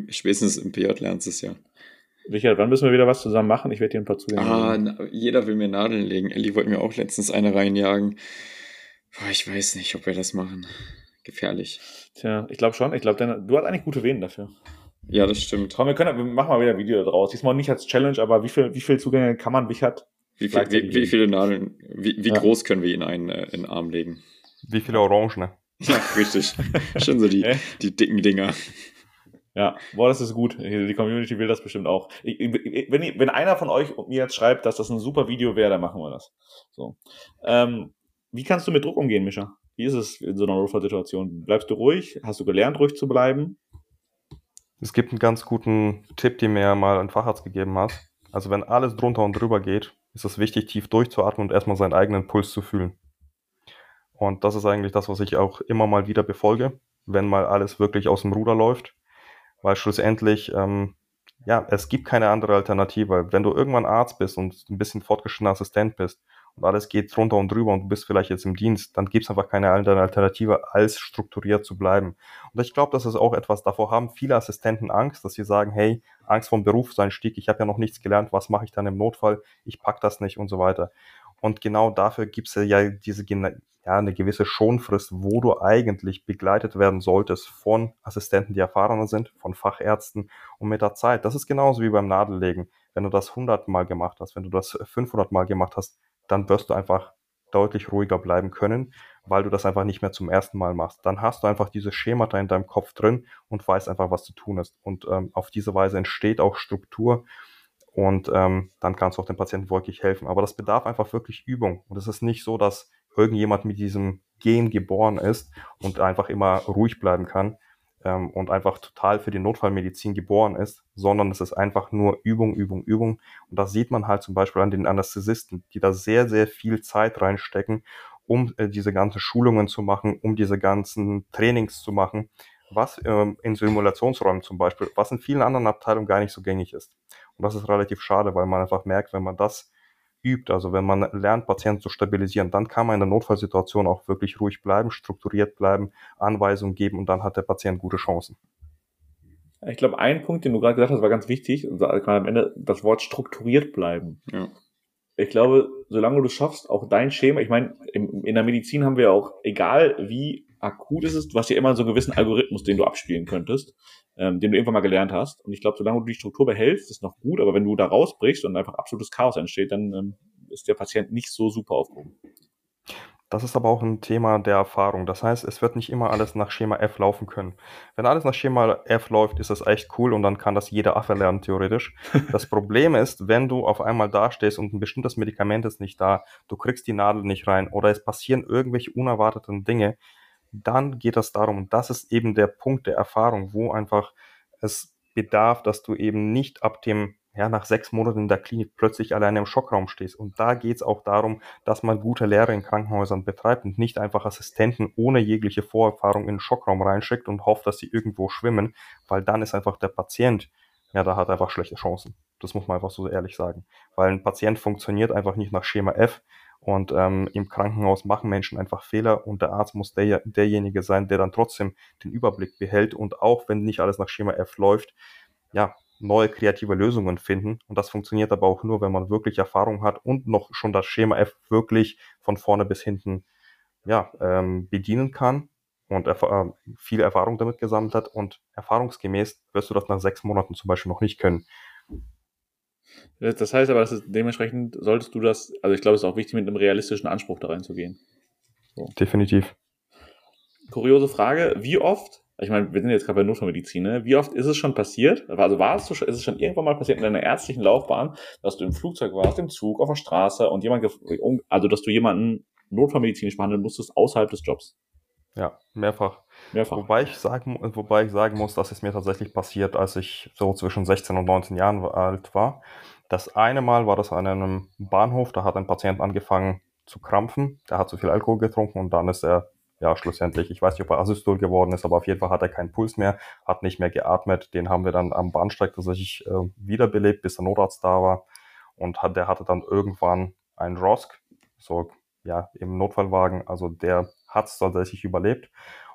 [SPEAKER 1] Spätestens im PJ lernst du es ja.
[SPEAKER 2] Richard, wann müssen wir wieder was zusammen machen? Ich werde dir ein paar Zugänge
[SPEAKER 1] Ah,
[SPEAKER 2] legen.
[SPEAKER 1] na, jeder will mir Nadeln legen. Ellie wollte mir auch letztens eine reinjagen. Boah, ich weiß nicht, ob wir das machen. Gefährlich.
[SPEAKER 2] Tja, ich glaube schon. Ich glaube, du hast eigentlich gute Venen dafür.
[SPEAKER 1] Ja, das stimmt.
[SPEAKER 2] Komm, wir, können, wir machen mal wieder ein Video daraus. Diesmal nicht als Challenge, aber wie viel, wie viel Zugänge kann man Richard?
[SPEAKER 1] Wie, viel, wie, wie viele Nadeln, wie, wie
[SPEAKER 2] Ja.
[SPEAKER 1] groß können wir ihn einen äh, in den Arm legen?
[SPEAKER 3] Wie viele Orangen? ne?
[SPEAKER 1] Ja, richtig. Schon so die, die dicken Dinger.
[SPEAKER 2] Ja, boah, das ist gut. Die Community will das bestimmt auch. Wenn, wenn einer von euch mir jetzt schreibt, dass das ein super Video wäre, dann machen wir das. So. Ähm, wie kannst du mit Druck umgehen, Mischa? Wie ist es in so einer Notfallsituation? Bleibst du ruhig? Hast du gelernt, ruhig zu bleiben?
[SPEAKER 3] Es gibt einen ganz guten Tipp, den mir mal ein Facharzt gegeben hat. Also wenn alles drunter und drüber geht, ist es wichtig, tief durchzuatmen und erstmal seinen eigenen Puls zu fühlen. Und das ist eigentlich das, was ich auch immer mal wieder befolge, wenn mal alles wirklich aus dem Ruder läuft. Weil schlussendlich, ähm, ja, es gibt keine andere Alternative. Wenn du irgendwann Arzt bist und ein bisschen fortgeschrittener Assistent bist und alles geht drunter und drüber und du bist vielleicht jetzt im Dienst, dann gibt es einfach keine andere Alternative, als strukturiert zu bleiben. Und ich glaube, das ist auch etwas, davor haben viele Assistenten Angst, dass sie sagen, hey, Angst vom Berufseinstieg, ich habe ja noch nichts gelernt, was mache ich dann im Notfall, ich pack das nicht und so weiter. Und genau dafür gibt es ja diese ja, eine gewisse Schonfrist, wo du eigentlich begleitet werden solltest von Assistenten, die erfahrener sind, von Fachärzten und mit der Zeit. Das ist genauso wie beim Nadellegen. Wenn du das 100 Mal gemacht hast, wenn du das 500 Mal gemacht hast, dann wirst du einfach deutlich ruhiger bleiben können, weil du das einfach nicht mehr zum ersten Mal machst. Dann hast du einfach diese Schemata in deinem Kopf drin und weißt einfach, was zu tun ist. Und ähm, auf diese Weise entsteht auch Struktur und ähm, dann kannst du auch dem Patienten wirklich helfen. Aber das bedarf einfach wirklich Übung. Und es ist nicht so, dass irgendjemand mit diesem Gen geboren ist und einfach immer ruhig bleiben kann ähm, und einfach total für die Notfallmedizin geboren ist, sondern es ist einfach nur Übung, Übung, Übung. Und das sieht man halt zum Beispiel an den Anästhesisten, die da sehr, sehr viel Zeit reinstecken, um äh, diese ganzen Schulungen zu machen, um diese ganzen Trainings zu machen, was ähm, in Simulationsräumen zum Beispiel, was in vielen anderen Abteilungen gar nicht so gängig ist. Und das ist relativ schade, weil man einfach merkt, wenn man das übt, also wenn man lernt, Patienten zu stabilisieren, dann kann man in der Notfallsituation auch wirklich ruhig bleiben, strukturiert bleiben, Anweisungen geben und dann hat der Patient gute Chancen.
[SPEAKER 2] Ich glaube, ein Punkt, den du gerade gesagt hast, war ganz wichtig, und am Ende das Wort strukturiert bleiben. Ja. Ich glaube, solange du schaffst, auch dein Schema, ich meine, in der Medizin haben wir auch, egal wie akut ist es, du hast ja immer so einen gewissen Algorithmus, den du abspielen könntest ähm, den du irgendwann mal gelernt hast. Und ich glaube, solange du die Struktur behältst, ist noch gut, aber wenn du da rausbrichst und einfach absolutes Chaos entsteht, dann ähm, ist der Patient nicht so super aufgehoben.
[SPEAKER 3] Das ist aber auch ein Thema der Erfahrung. Das heißt, es wird nicht immer alles nach Schema F laufen können. Wenn alles nach Schema F läuft, ist das echt cool und dann kann das jeder Affe lernen, theoretisch. Das Problem ist, wenn du auf einmal dastehst und ein bestimmtes Medikament ist nicht da, du kriegst die Nadel nicht rein oder es passieren irgendwelche unerwarteten Dinge, dann geht es darum, und das ist eben der Punkt der Erfahrung, wo einfach es bedarf, dass du eben nicht ab dem, ja, nach sechs Monaten in der Klinik plötzlich alleine im Schockraum stehst. Und da geht es auch darum, dass man gute Lehre in Krankenhäusern betreibt und nicht einfach Assistenten ohne jegliche Vorerfahrung in den Schockraum reinschickt und hofft, dass sie irgendwo schwimmen, weil dann ist einfach der Patient, ja, da hat einfach schlechte Chancen. Das muss man einfach so ehrlich sagen. Weil ein Patient funktioniert einfach nicht nach Schema F, und ähm, im Krankenhaus machen Menschen einfach Fehler und der Arzt muss der, derjenige sein, der dann trotzdem den Überblick behält und auch wenn nicht alles nach Schema F läuft, ja, neue kreative Lösungen finden. Und das funktioniert aber auch nur, wenn man wirklich Erfahrung hat und noch schon das Schema F wirklich von vorne bis hinten ja, ähm, bedienen kann und erf äh, viel Erfahrung damit gesammelt hat. Und erfahrungsgemäß wirst du das nach sechs Monaten zum Beispiel noch nicht können.
[SPEAKER 2] Das heißt aber, dass dementsprechend solltest du das, also ich glaube, es ist auch wichtig, mit einem realistischen Anspruch da reinzugehen.
[SPEAKER 3] So. Definitiv.
[SPEAKER 2] Kuriose Frage, wie oft, ich meine, wir sind jetzt gerade bei Notfallmedizin, ne? wie oft ist es schon passiert, also war es, ist es schon irgendwann mal passiert in deiner ärztlichen Laufbahn, dass du im Flugzeug warst, im Zug, auf der Straße und jemand, also dass du jemanden notfallmedizinisch behandeln musstest außerhalb des Jobs?
[SPEAKER 3] Ja, mehrfach. Mehrfach. Wobei ich, sagen, wobei ich sagen muss, dass es mir tatsächlich passiert, als ich so zwischen 16 und 19 Jahren alt war. Das eine Mal war das an einem Bahnhof, da hat ein Patient angefangen zu krampfen. Der hat zu viel Alkohol getrunken und dann ist er, ja, schlussendlich, ich weiß nicht, ob er Asystol geworden ist, aber auf jeden Fall hat er keinen Puls mehr, hat nicht mehr geatmet. Den haben wir dann am Bahnsteig tatsächlich äh, wiederbelebt, bis der Notarzt da war. Und hat, der hatte dann irgendwann einen Rosk, so ja, im Notfallwagen. Also der hat es tatsächlich überlebt.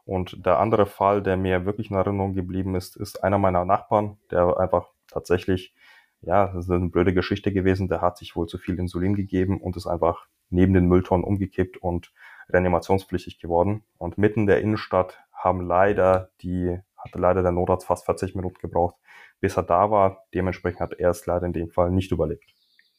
[SPEAKER 3] Und der andere Fall, der mir wirklich in Erinnerung geblieben ist, ist einer meiner Nachbarn, der einfach tatsächlich, ja, das ist eine blöde Geschichte gewesen, der hat sich wohl zu viel Insulin gegeben und ist einfach neben den Mülltonnen umgekippt und reanimationspflichtig geworden. Und mitten in der Innenstadt haben leider die, hatte leider der Notarzt fast 40 Minuten gebraucht, bis er da war. Dementsprechend hat er es leider in dem Fall nicht überlebt.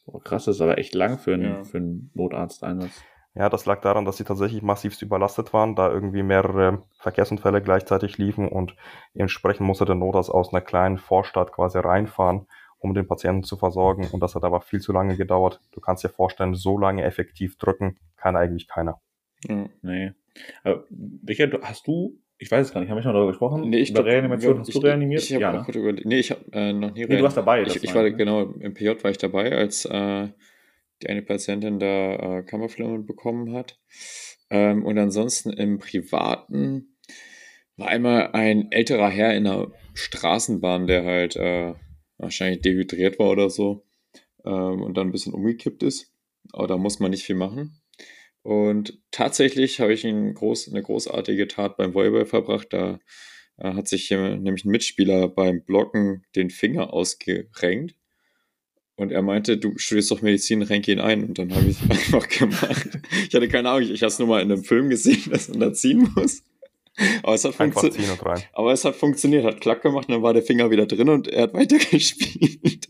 [SPEAKER 2] Oh, krass, das ist aber echt lang für einen, ja. für einen Notarzteinsatz.
[SPEAKER 3] Ja, das lag daran, dass sie tatsächlich massivst überlastet waren, da irgendwie mehrere Verkehrsunfälle gleichzeitig liefen und entsprechend musste der Notarzt aus einer kleinen Vorstadt quasi reinfahren, um den Patienten zu versorgen und das hat aber viel zu lange gedauert. Du kannst dir vorstellen, so lange effektiv drücken kann eigentlich keiner.
[SPEAKER 2] Hm, nee. Aber, Richard, hast du ich weiß es gar nicht, haben wir schon darüber gesprochen? Nee, ich Über glaub, Reanimation hast
[SPEAKER 1] ich, du reanimiert? Ich, ich ja, ne? Nee, ich habe äh, noch nie
[SPEAKER 2] Nee, du warst dabei.
[SPEAKER 1] Ich, ich war, ne? genau, im PJ war ich dabei, als äh, die eine Patientin da äh, Kammerflimmen bekommen hat. Ähm, und ansonsten im Privaten war einmal ein älterer Herr in einer Straßenbahn, der halt äh, wahrscheinlich dehydriert war oder so ähm, und dann ein bisschen umgekippt ist. Aber da muss man nicht viel machen. Und tatsächlich habe ich ein groß, eine großartige Tat beim Volleyball verbracht. Da äh, hat sich hier nämlich ein Mitspieler beim Blocken den Finger ausgerenkt. Und er meinte, du studierst doch Medizin, renk ihn ein. Und dann habe ich einfach gemacht. Ich hatte keine Ahnung, ich habe es nur mal in einem Film gesehen, dass man da ziehen muss. Aber es hat funktioniert. Aber es hat funktioniert, hat Klack gemacht und dann war der Finger wieder drin und er hat weitergespielt.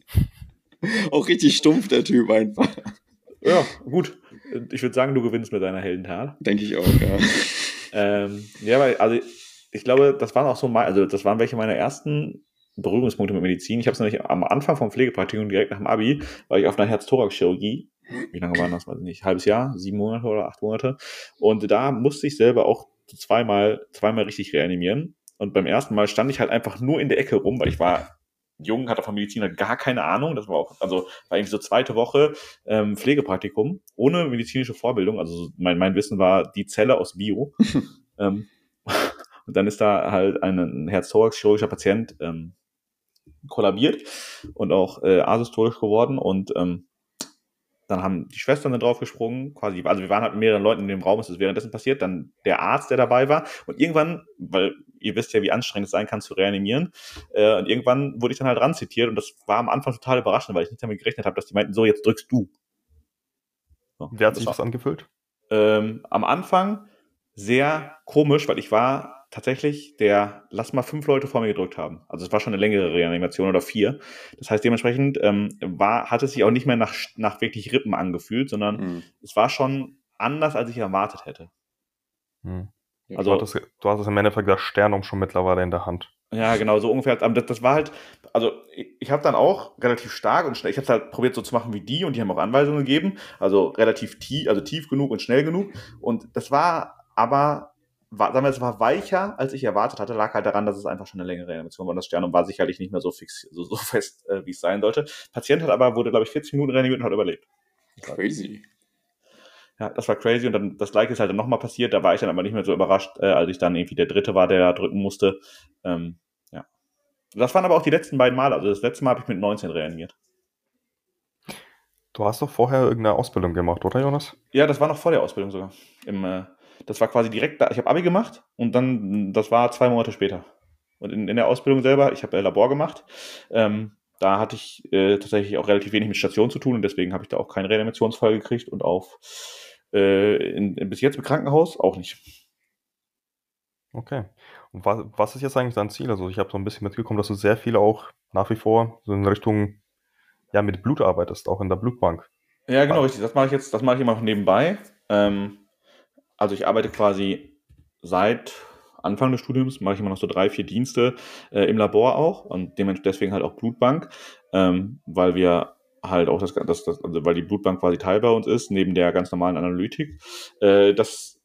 [SPEAKER 1] Auch richtig stumpf, der Typ einfach.
[SPEAKER 2] Ja, gut. Ich würde sagen, du gewinnst mit deiner Heldentat.
[SPEAKER 1] Denke ich auch, ja.
[SPEAKER 2] ähm, ja, weil, also ich glaube, das waren auch so mal, also das waren welche meiner ersten Berührungspunkte mit Medizin. Ich habe es nämlich am Anfang vom Pflegepraktikum direkt nach dem Abi, war ich auf einer Herz-Thorax-Chirurgie. Wie lange war das? Weiß ich nicht. Halbes Jahr, sieben Monate oder acht Monate. Und da musste ich selber auch zweimal, zweimal richtig reanimieren. Und beim ersten Mal stand ich halt einfach nur in der Ecke rum, weil ich war jung, hatte von Medizin halt gar keine Ahnung. Das war auch, also war irgendwie so zweite Woche ähm, Pflegepraktikum, ohne medizinische Vorbildung. Also mein, mein Wissen war die Zelle aus Bio. ähm, und dann ist da halt ein Herz-Thorax-chirurgischer Patient ähm, kollabiert und auch äh, asystolisch geworden. Und ähm, dann haben die Schwestern dann draufgesprungen, quasi, also wir waren halt mit mehreren Leuten in dem Raum, es ist währenddessen passiert, dann der Arzt, der dabei war und irgendwann, weil ihr wisst ja, wie anstrengend es sein kann zu reanimieren, äh, und irgendwann wurde ich dann halt ran zitiert und das war am Anfang total überraschend, weil ich nicht damit gerechnet habe, dass die meinten, so, jetzt drückst du.
[SPEAKER 3] So, Wer hat sich das, das angefüllt?
[SPEAKER 2] Ähm, am Anfang sehr komisch, weil ich war tatsächlich der, lass mal fünf Leute vor mir gedrückt haben. Also es war schon eine längere Reanimation oder vier. Das heißt, dementsprechend ähm, war, hat es sich auch nicht mehr nach, nach wirklich Rippen angefühlt, sondern mhm. es war schon anders, als ich erwartet hätte.
[SPEAKER 3] Mhm. Also, du hattest, du hattest im Endeffekt das Sternum schon mittlerweile in der Hand.
[SPEAKER 2] Ja, genau, so ungefähr. Aber das, das war halt, also ich, ich habe dann auch relativ stark und schnell, ich habe halt probiert so zu machen wie die und die haben auch Anweisungen gegeben, also relativ tief, also tief genug und schnell genug. Und das war aber war, sagen wir, es war weicher, als ich erwartet hatte, lag halt daran, dass es einfach schon eine längere Reanimation war. Und das Sternum war sicherlich nicht mehr so fix, so, so fest, äh, wie es sein sollte. Patient hat aber, wurde, glaube ich, 40 Minuten reanimiert und hat überlebt.
[SPEAKER 1] Crazy.
[SPEAKER 2] Ja, das war crazy. Und dann das gleiche ist halt dann nochmal passiert. Da war ich dann aber nicht mehr so überrascht, äh, als ich dann irgendwie der Dritte war, der da drücken musste. Ähm, ja. Das waren aber auch die letzten beiden Male. Also das letzte Mal habe ich mit 19 reanimiert.
[SPEAKER 3] Du hast doch vorher irgendeine Ausbildung gemacht, oder Jonas?
[SPEAKER 2] Ja, das war noch vor der Ausbildung sogar. Im, äh, das war quasi direkt da. Ich habe Abi gemacht und dann, das war zwei Monate später. Und in, in der Ausbildung selber, ich habe äh, Labor gemacht. Ähm, da hatte ich äh, tatsächlich auch relativ wenig mit Station zu tun und deswegen habe ich da auch keinen Reanimationsfall gekriegt und auf äh, in, in, bis jetzt im Krankenhaus auch nicht.
[SPEAKER 3] Okay. Und was, was ist jetzt eigentlich dein Ziel? Also ich habe so ein bisschen mitgekommen, dass du sehr viel auch nach wie vor so in Richtung ja mit Blut arbeitest, auch in der Blutbank.
[SPEAKER 2] Ja, genau, richtig. Das mache ich jetzt, das mache ich immer noch nebenbei. Ähm, also ich arbeite quasi seit Anfang des Studiums, mache ich immer noch so drei, vier Dienste äh, im Labor auch und deswegen halt auch Blutbank, ähm, weil wir halt auch das, das, das, also weil die Blutbank quasi Teil bei uns ist, neben der ganz normalen Analytik. Äh, das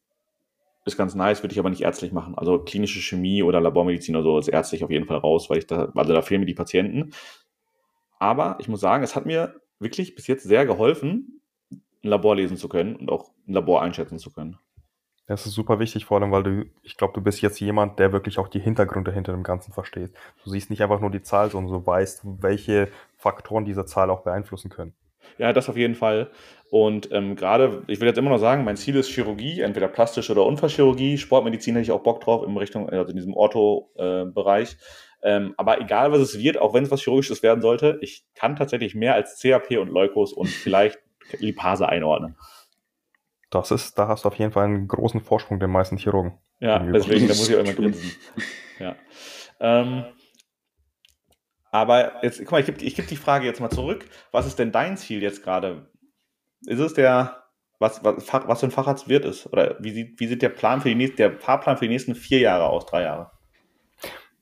[SPEAKER 2] ist ganz nice, würde ich aber nicht ärztlich machen. Also klinische Chemie oder Labormedizin oder so ist ärztlich auf jeden Fall raus, weil ich da, also da fehlen mir die Patienten. Aber ich muss sagen, es hat mir wirklich bis jetzt sehr geholfen, ein Labor lesen zu können und auch ein Labor einschätzen zu können.
[SPEAKER 3] Das ist super wichtig, vor allem, weil du, ich glaube, du bist jetzt jemand, der wirklich auch die Hintergründe hinter dem Ganzen versteht. Du siehst nicht einfach nur die Zahl, sondern du weißt, welche Faktoren diese Zahl auch beeinflussen können.
[SPEAKER 2] Ja, das auf jeden Fall. Und ähm, gerade, ich will jetzt immer noch sagen, mein Ziel ist Chirurgie, entweder plastische oder Unfallchirurgie. Sportmedizin hätte ich auch Bock drauf in Richtung, also in diesem Ortho-Bereich. Äh, ähm, aber egal, was es wird, auch wenn es was Chirurgisches werden sollte, ich kann tatsächlich mehr als CAP und Leukos und vielleicht Lipase einordnen.
[SPEAKER 3] Das ist, da hast du auf jeden Fall einen großen Vorsprung den meisten Chirurgen.
[SPEAKER 2] Ja, deswegen, da muss ich auch immer grinsen. Ja. Ähm, aber jetzt, guck mal, ich gebe geb die Frage jetzt mal zurück. Was ist denn dein Ziel jetzt gerade? Ist es der, was, was, was für ein Facharzt wird es? Oder wie sieht, wie sieht der Plan für die nächsten, der Fahrplan für die nächsten vier Jahre aus, drei Jahre?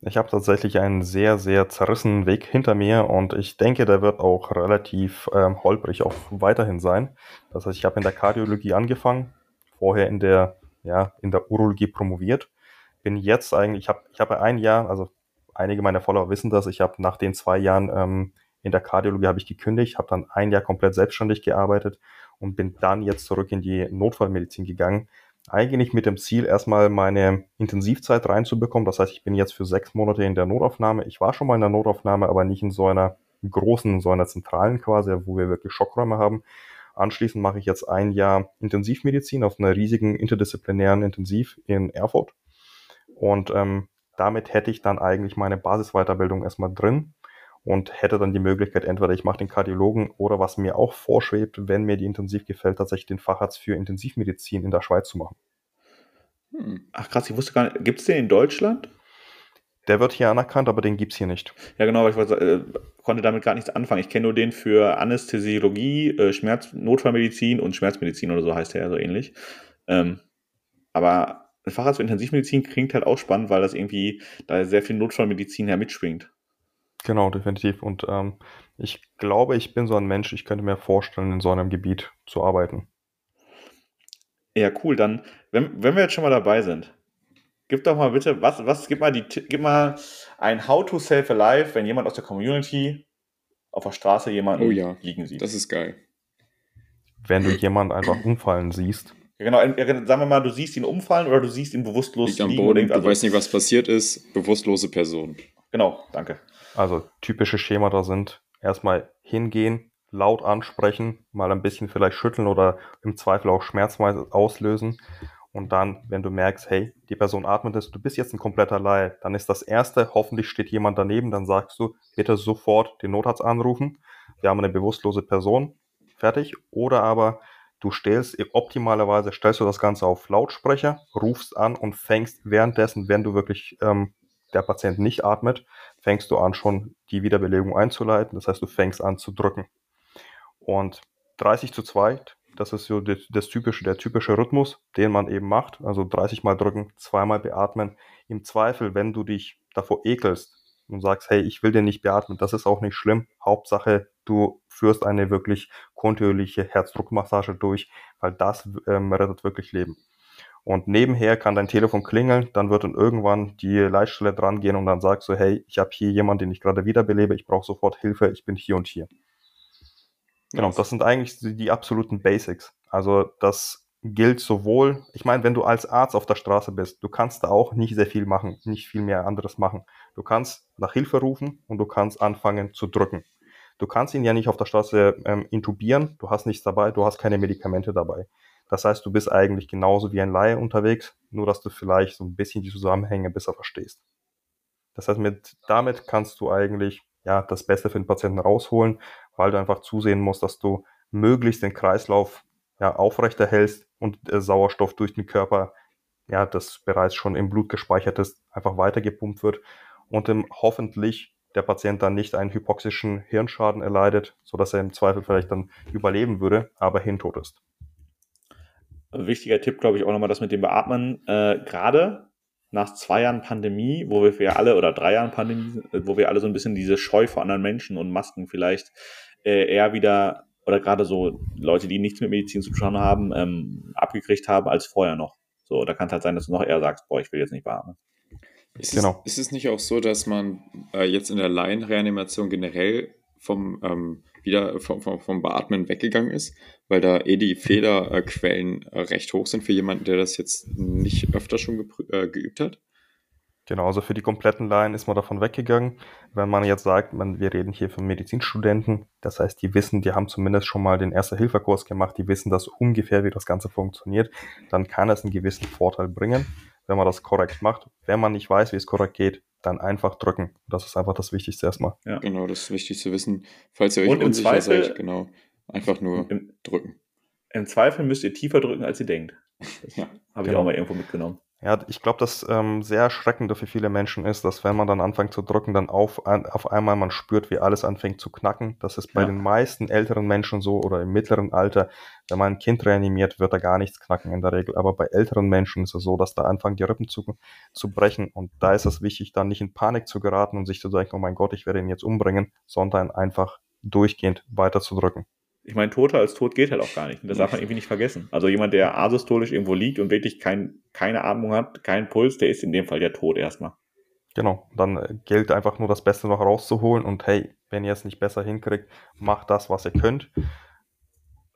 [SPEAKER 3] Ich habe tatsächlich einen sehr, sehr zerrissenen Weg hinter mir und ich denke, der wird auch relativ ähm, holprig auch weiterhin sein. Das heißt, ich habe in der Kardiologie angefangen, vorher in der, ja, in der Urologie promoviert, bin jetzt eigentlich, ich habe ich hab ein Jahr, also einige meiner Follower wissen das, ich habe nach den zwei Jahren ähm, in der Kardiologie habe ich gekündigt, habe dann ein Jahr komplett selbstständig gearbeitet und bin dann jetzt zurück in die Notfallmedizin gegangen, eigentlich mit dem Ziel, erstmal meine Intensivzeit reinzubekommen. Das heißt, ich bin jetzt für sechs Monate in der Notaufnahme. Ich war schon mal in der Notaufnahme, aber nicht in so einer großen, so einer zentralen quasi, wo wir wirklich Schockräume haben. Anschließend mache ich jetzt ein Jahr Intensivmedizin auf einer riesigen interdisziplinären Intensiv in Erfurt. Und ähm, damit hätte ich dann eigentlich meine Basisweiterbildung erstmal drin und hätte dann die Möglichkeit, entweder ich mache den Kardiologen oder was mir auch vorschwebt, wenn mir die Intensiv gefällt, tatsächlich den Facharzt für Intensivmedizin in der Schweiz zu machen.
[SPEAKER 2] Hm. Ach krass, ich wusste gar nicht, gibt es den in Deutschland?
[SPEAKER 3] Der wird hier anerkannt, aber den gibt es hier nicht.
[SPEAKER 2] Ja, genau, ich wollte, äh, konnte damit gar nichts anfangen. Ich kenne nur den für Anästhesiologie, äh, Schmerz, Notfallmedizin und Schmerzmedizin oder so heißt der ja so ähnlich. Ähm, aber Facharzt für Intensivmedizin klingt halt auch spannend, weil das irgendwie da sehr viel Notfallmedizin ja mitschwingt.
[SPEAKER 3] Genau, definitiv. Und ähm, ich glaube, ich bin so ein Mensch, ich könnte mir vorstellen, in so einem Gebiet zu arbeiten.
[SPEAKER 2] Ja, cool. Dann, wenn, wenn wir jetzt schon mal dabei sind, gib doch mal bitte, was, was, gib mal die, gib mal ein How to Save a Life, wenn jemand aus der Community auf der Straße jemanden
[SPEAKER 1] oh ja,
[SPEAKER 2] liegen sieht.
[SPEAKER 1] Das ist geil.
[SPEAKER 3] Wenn du jemanden einfach umfallen siehst.
[SPEAKER 2] Ja, genau, sagen wir mal, du siehst ihn umfallen oder du siehst ihn bewusstlos
[SPEAKER 1] liegt liegen. Am Boden, du also, weißt nicht, was passiert ist. Bewusstlose Person.
[SPEAKER 2] Genau, danke.
[SPEAKER 3] Also typische Schemata sind erstmal hingehen, laut ansprechen, mal ein bisschen vielleicht schütteln oder im Zweifel auch schmerzweise auslösen. Und dann, wenn du merkst, hey, die Person atmet es, du bist jetzt ein kompletter Laie, dann ist das Erste, hoffentlich steht jemand daneben, dann sagst du, bitte sofort den Notarzt anrufen. Wir haben eine bewusstlose Person, fertig. Oder aber du stellst, optimalerweise stellst du das Ganze auf Lautsprecher, rufst an und fängst währenddessen, wenn du wirklich ähm, der Patient nicht atmet, fängst du an, schon die Wiederbelebung einzuleiten. Das heißt, du fängst an zu drücken. Und 30 zu 2, das ist so das, typische, der typische Rhythmus, den man eben macht. Also 30 Mal drücken, zweimal beatmen. Im Zweifel, wenn du dich davor ekelst und sagst, hey, ich will den nicht beatmen, das ist auch nicht schlimm. Hauptsache, du führst eine wirklich kontinuierliche Herzdruckmassage durch, weil das ähm, rettet wirklich Leben. Und nebenher kann dein Telefon klingeln, dann wird dann irgendwann die Leitstelle dran gehen und dann sagst du, hey, ich habe hier jemanden, den ich gerade wiederbelebe, ich brauche sofort Hilfe, ich bin hier und hier. Genau, das sind eigentlich die, die absoluten Basics. Also das gilt sowohl, ich meine, wenn du als Arzt auf der Straße bist, du kannst da auch nicht sehr viel machen, nicht viel mehr anderes machen. Du kannst nach Hilfe rufen und du kannst anfangen zu drücken. Du kannst ihn ja nicht auf der Straße ähm, intubieren, du hast nichts dabei, du hast keine Medikamente dabei. Das heißt, du bist eigentlich genauso wie ein Laie unterwegs, nur dass du vielleicht so ein bisschen die Zusammenhänge besser verstehst. Das heißt, mit, damit kannst du eigentlich ja, das Beste für den Patienten rausholen, weil du einfach zusehen musst, dass du möglichst den Kreislauf ja, aufrechterhältst und äh, Sauerstoff durch den Körper, ja, das bereits schon im Blut gespeichert ist, einfach weitergepumpt wird und im, hoffentlich der Patient dann nicht einen hypoxischen Hirnschaden erleidet, sodass er im Zweifel vielleicht dann überleben würde, aber hintot ist
[SPEAKER 2] wichtiger Tipp, glaube ich, auch nochmal das mit dem Beatmen. Äh, Gerade nach zwei Jahren Pandemie, wo wir ja alle, oder drei Jahren Pandemie, wo wir alle so ein bisschen diese Scheu vor anderen Menschen und Masken vielleicht äh, eher wieder, oder gerade so Leute, die nichts mit Medizin zu tun haben, ähm, abgekriegt haben als vorher noch. So, da kann es halt sein, dass du noch eher sagst, boah, ich will jetzt nicht beatmen.
[SPEAKER 1] Ist, genau. es, ist es nicht auch so, dass man äh, jetzt in der Laienreanimation generell vom ähm, wieder vom, vom, vom Beatmen weggegangen ist, weil da eh die Fehlerquellen äh, recht hoch sind für jemanden, der das jetzt nicht öfter schon äh, geübt hat?
[SPEAKER 3] Genau, also für die kompletten Laien ist man davon weggegangen. Wenn man jetzt sagt, man, wir reden hier von Medizinstudenten, das heißt, die wissen, die haben zumindest schon mal den Erste-Hilfe-Kurs gemacht, die wissen das ungefähr, wie das Ganze funktioniert, dann kann es einen gewissen Vorteil bringen, wenn man das korrekt macht. Wenn man nicht weiß, wie es korrekt geht, dann einfach drücken. Das ist einfach das Wichtigste erstmal.
[SPEAKER 1] Ja. Genau, das ist wichtig zu wissen. Falls ihr euch Und unsicher Zweifel, seid, genau, einfach nur im, drücken.
[SPEAKER 2] Im Zweifel müsst ihr tiefer drücken, als ihr denkt. Das ja, habe genau. ich auch mal irgendwo mitgenommen.
[SPEAKER 3] Ja, ich glaube, das ähm, sehr erschreckende für viele Menschen ist, dass wenn man dann anfängt zu drücken, dann auf, ein, auf einmal man spürt, wie alles anfängt zu knacken. Das ist bei ja. den meisten älteren Menschen so oder im mittleren Alter. Wenn man ein Kind reanimiert, wird da gar nichts knacken in der Regel. Aber bei älteren Menschen ist es so, dass da anfangen die Rippen zu, zu brechen. Und da ist es wichtig, dann nicht in Panik zu geraten und sich zu denken, oh mein Gott, ich werde ihn jetzt umbringen, sondern einfach durchgehend weiter zu drücken
[SPEAKER 2] ich meine, Toter als Tot geht halt auch gar nicht. Und das darf man irgendwie nicht vergessen. Also jemand, der asystolisch irgendwo liegt und wirklich kein, keine Atmung hat, keinen Puls, der ist in dem Fall ja tot erstmal.
[SPEAKER 3] Genau, dann äh, gilt einfach nur das Beste noch rauszuholen und hey, wenn ihr es nicht besser hinkriegt, macht das, was ihr könnt.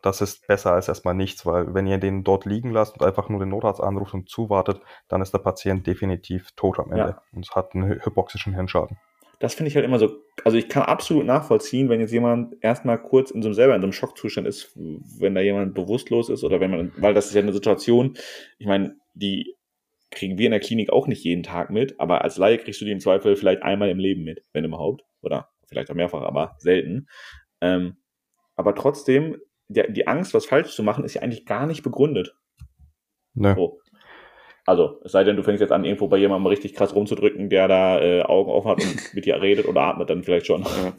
[SPEAKER 3] Das ist besser als erstmal nichts, weil wenn ihr den dort liegen lasst und einfach nur den Notarzt anruft und zuwartet, dann ist der Patient definitiv tot am Ende ja. und hat einen hypoxischen Hirnschaden.
[SPEAKER 2] Das finde ich halt immer so, also ich kann absolut nachvollziehen, wenn jetzt jemand erstmal kurz in so einem selber in so einem Schockzustand ist, wenn da jemand bewusstlos ist oder wenn man, weil das ist ja eine Situation, ich meine, die kriegen wir in der Klinik auch nicht jeden Tag mit, aber als Laie kriegst du die im Zweifel vielleicht einmal im Leben mit, wenn überhaupt, oder vielleicht auch mehrfach, aber selten. Ähm, aber trotzdem, der, die Angst, was falsch zu machen, ist ja eigentlich gar nicht begründet.
[SPEAKER 3] Ne.
[SPEAKER 2] So. Also, es sei denn, du fängst jetzt an, irgendwo bei jemandem richtig krass rumzudrücken, der da äh, Augen offen hat und mit dir redet oder atmet, dann vielleicht schon.
[SPEAKER 1] Ja,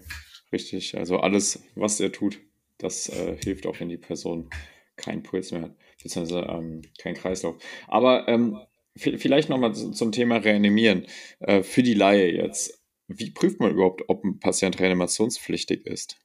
[SPEAKER 1] richtig. Also alles, was er tut, das äh, hilft auch, wenn die Person keinen Puls mehr hat, beziehungsweise ähm, keinen Kreislauf. Aber ähm, vielleicht nochmal zum Thema Reanimieren. Äh, für die Laie jetzt. Wie prüft man überhaupt, ob ein Patient reanimationspflichtig ist?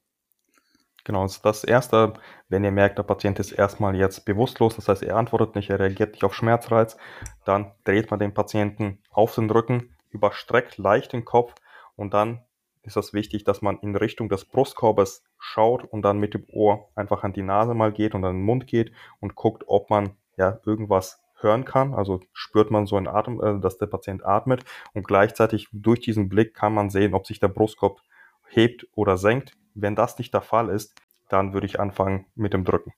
[SPEAKER 3] Genau, also das Erste, wenn ihr merkt, der Patient ist erstmal jetzt bewusstlos, das heißt, er antwortet nicht, er reagiert nicht auf Schmerzreiz, dann dreht man den Patienten auf den Rücken, überstreckt leicht den Kopf und dann ist das wichtig, dass man in Richtung des Brustkorbes schaut und dann mit dem Ohr einfach an die Nase mal geht und an den Mund geht und guckt, ob man ja irgendwas hören kann. Also spürt man so einen Atem, äh, dass der Patient atmet und gleichzeitig durch diesen Blick kann man sehen, ob sich der Brustkorb hebt oder senkt. Wenn das nicht der Fall ist, dann würde ich anfangen mit dem Drücken.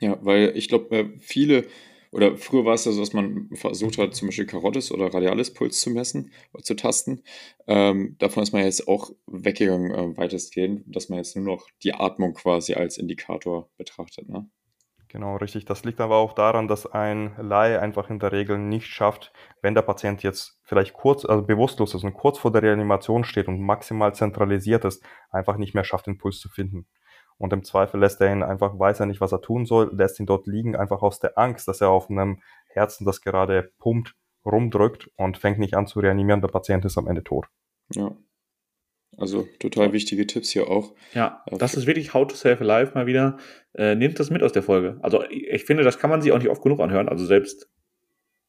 [SPEAKER 1] Ja, weil ich glaube, äh, viele, oder früher war es ja so, dass man versucht hat, zum Beispiel Karottes oder Radialis Puls zu messen, zu tasten. Ähm, davon ist man jetzt auch weggegangen, äh, weitestgehend, dass man jetzt nur noch die Atmung quasi als Indikator betrachtet. Ne?
[SPEAKER 3] Genau, richtig. Das liegt aber auch daran, dass ein Laie einfach in der Regel nicht schafft, wenn der Patient jetzt vielleicht kurz, also bewusstlos ist und kurz vor der Reanimation steht und maximal zentralisiert ist, einfach nicht mehr schafft, den Puls zu finden. Und im Zweifel lässt er ihn einfach, weiß er nicht, was er tun soll, lässt ihn dort liegen, einfach aus der Angst, dass er auf einem Herzen, das gerade pumpt, rumdrückt und fängt nicht an zu reanimieren. Der Patient ist am Ende tot.
[SPEAKER 1] Ja. Also total wichtige Tipps hier auch.
[SPEAKER 2] Ja, das ist wirklich How to Save a Life mal wieder. Äh, nehmt das mit aus der Folge. Also ich finde, das kann man sich auch nicht oft genug anhören. Also selbst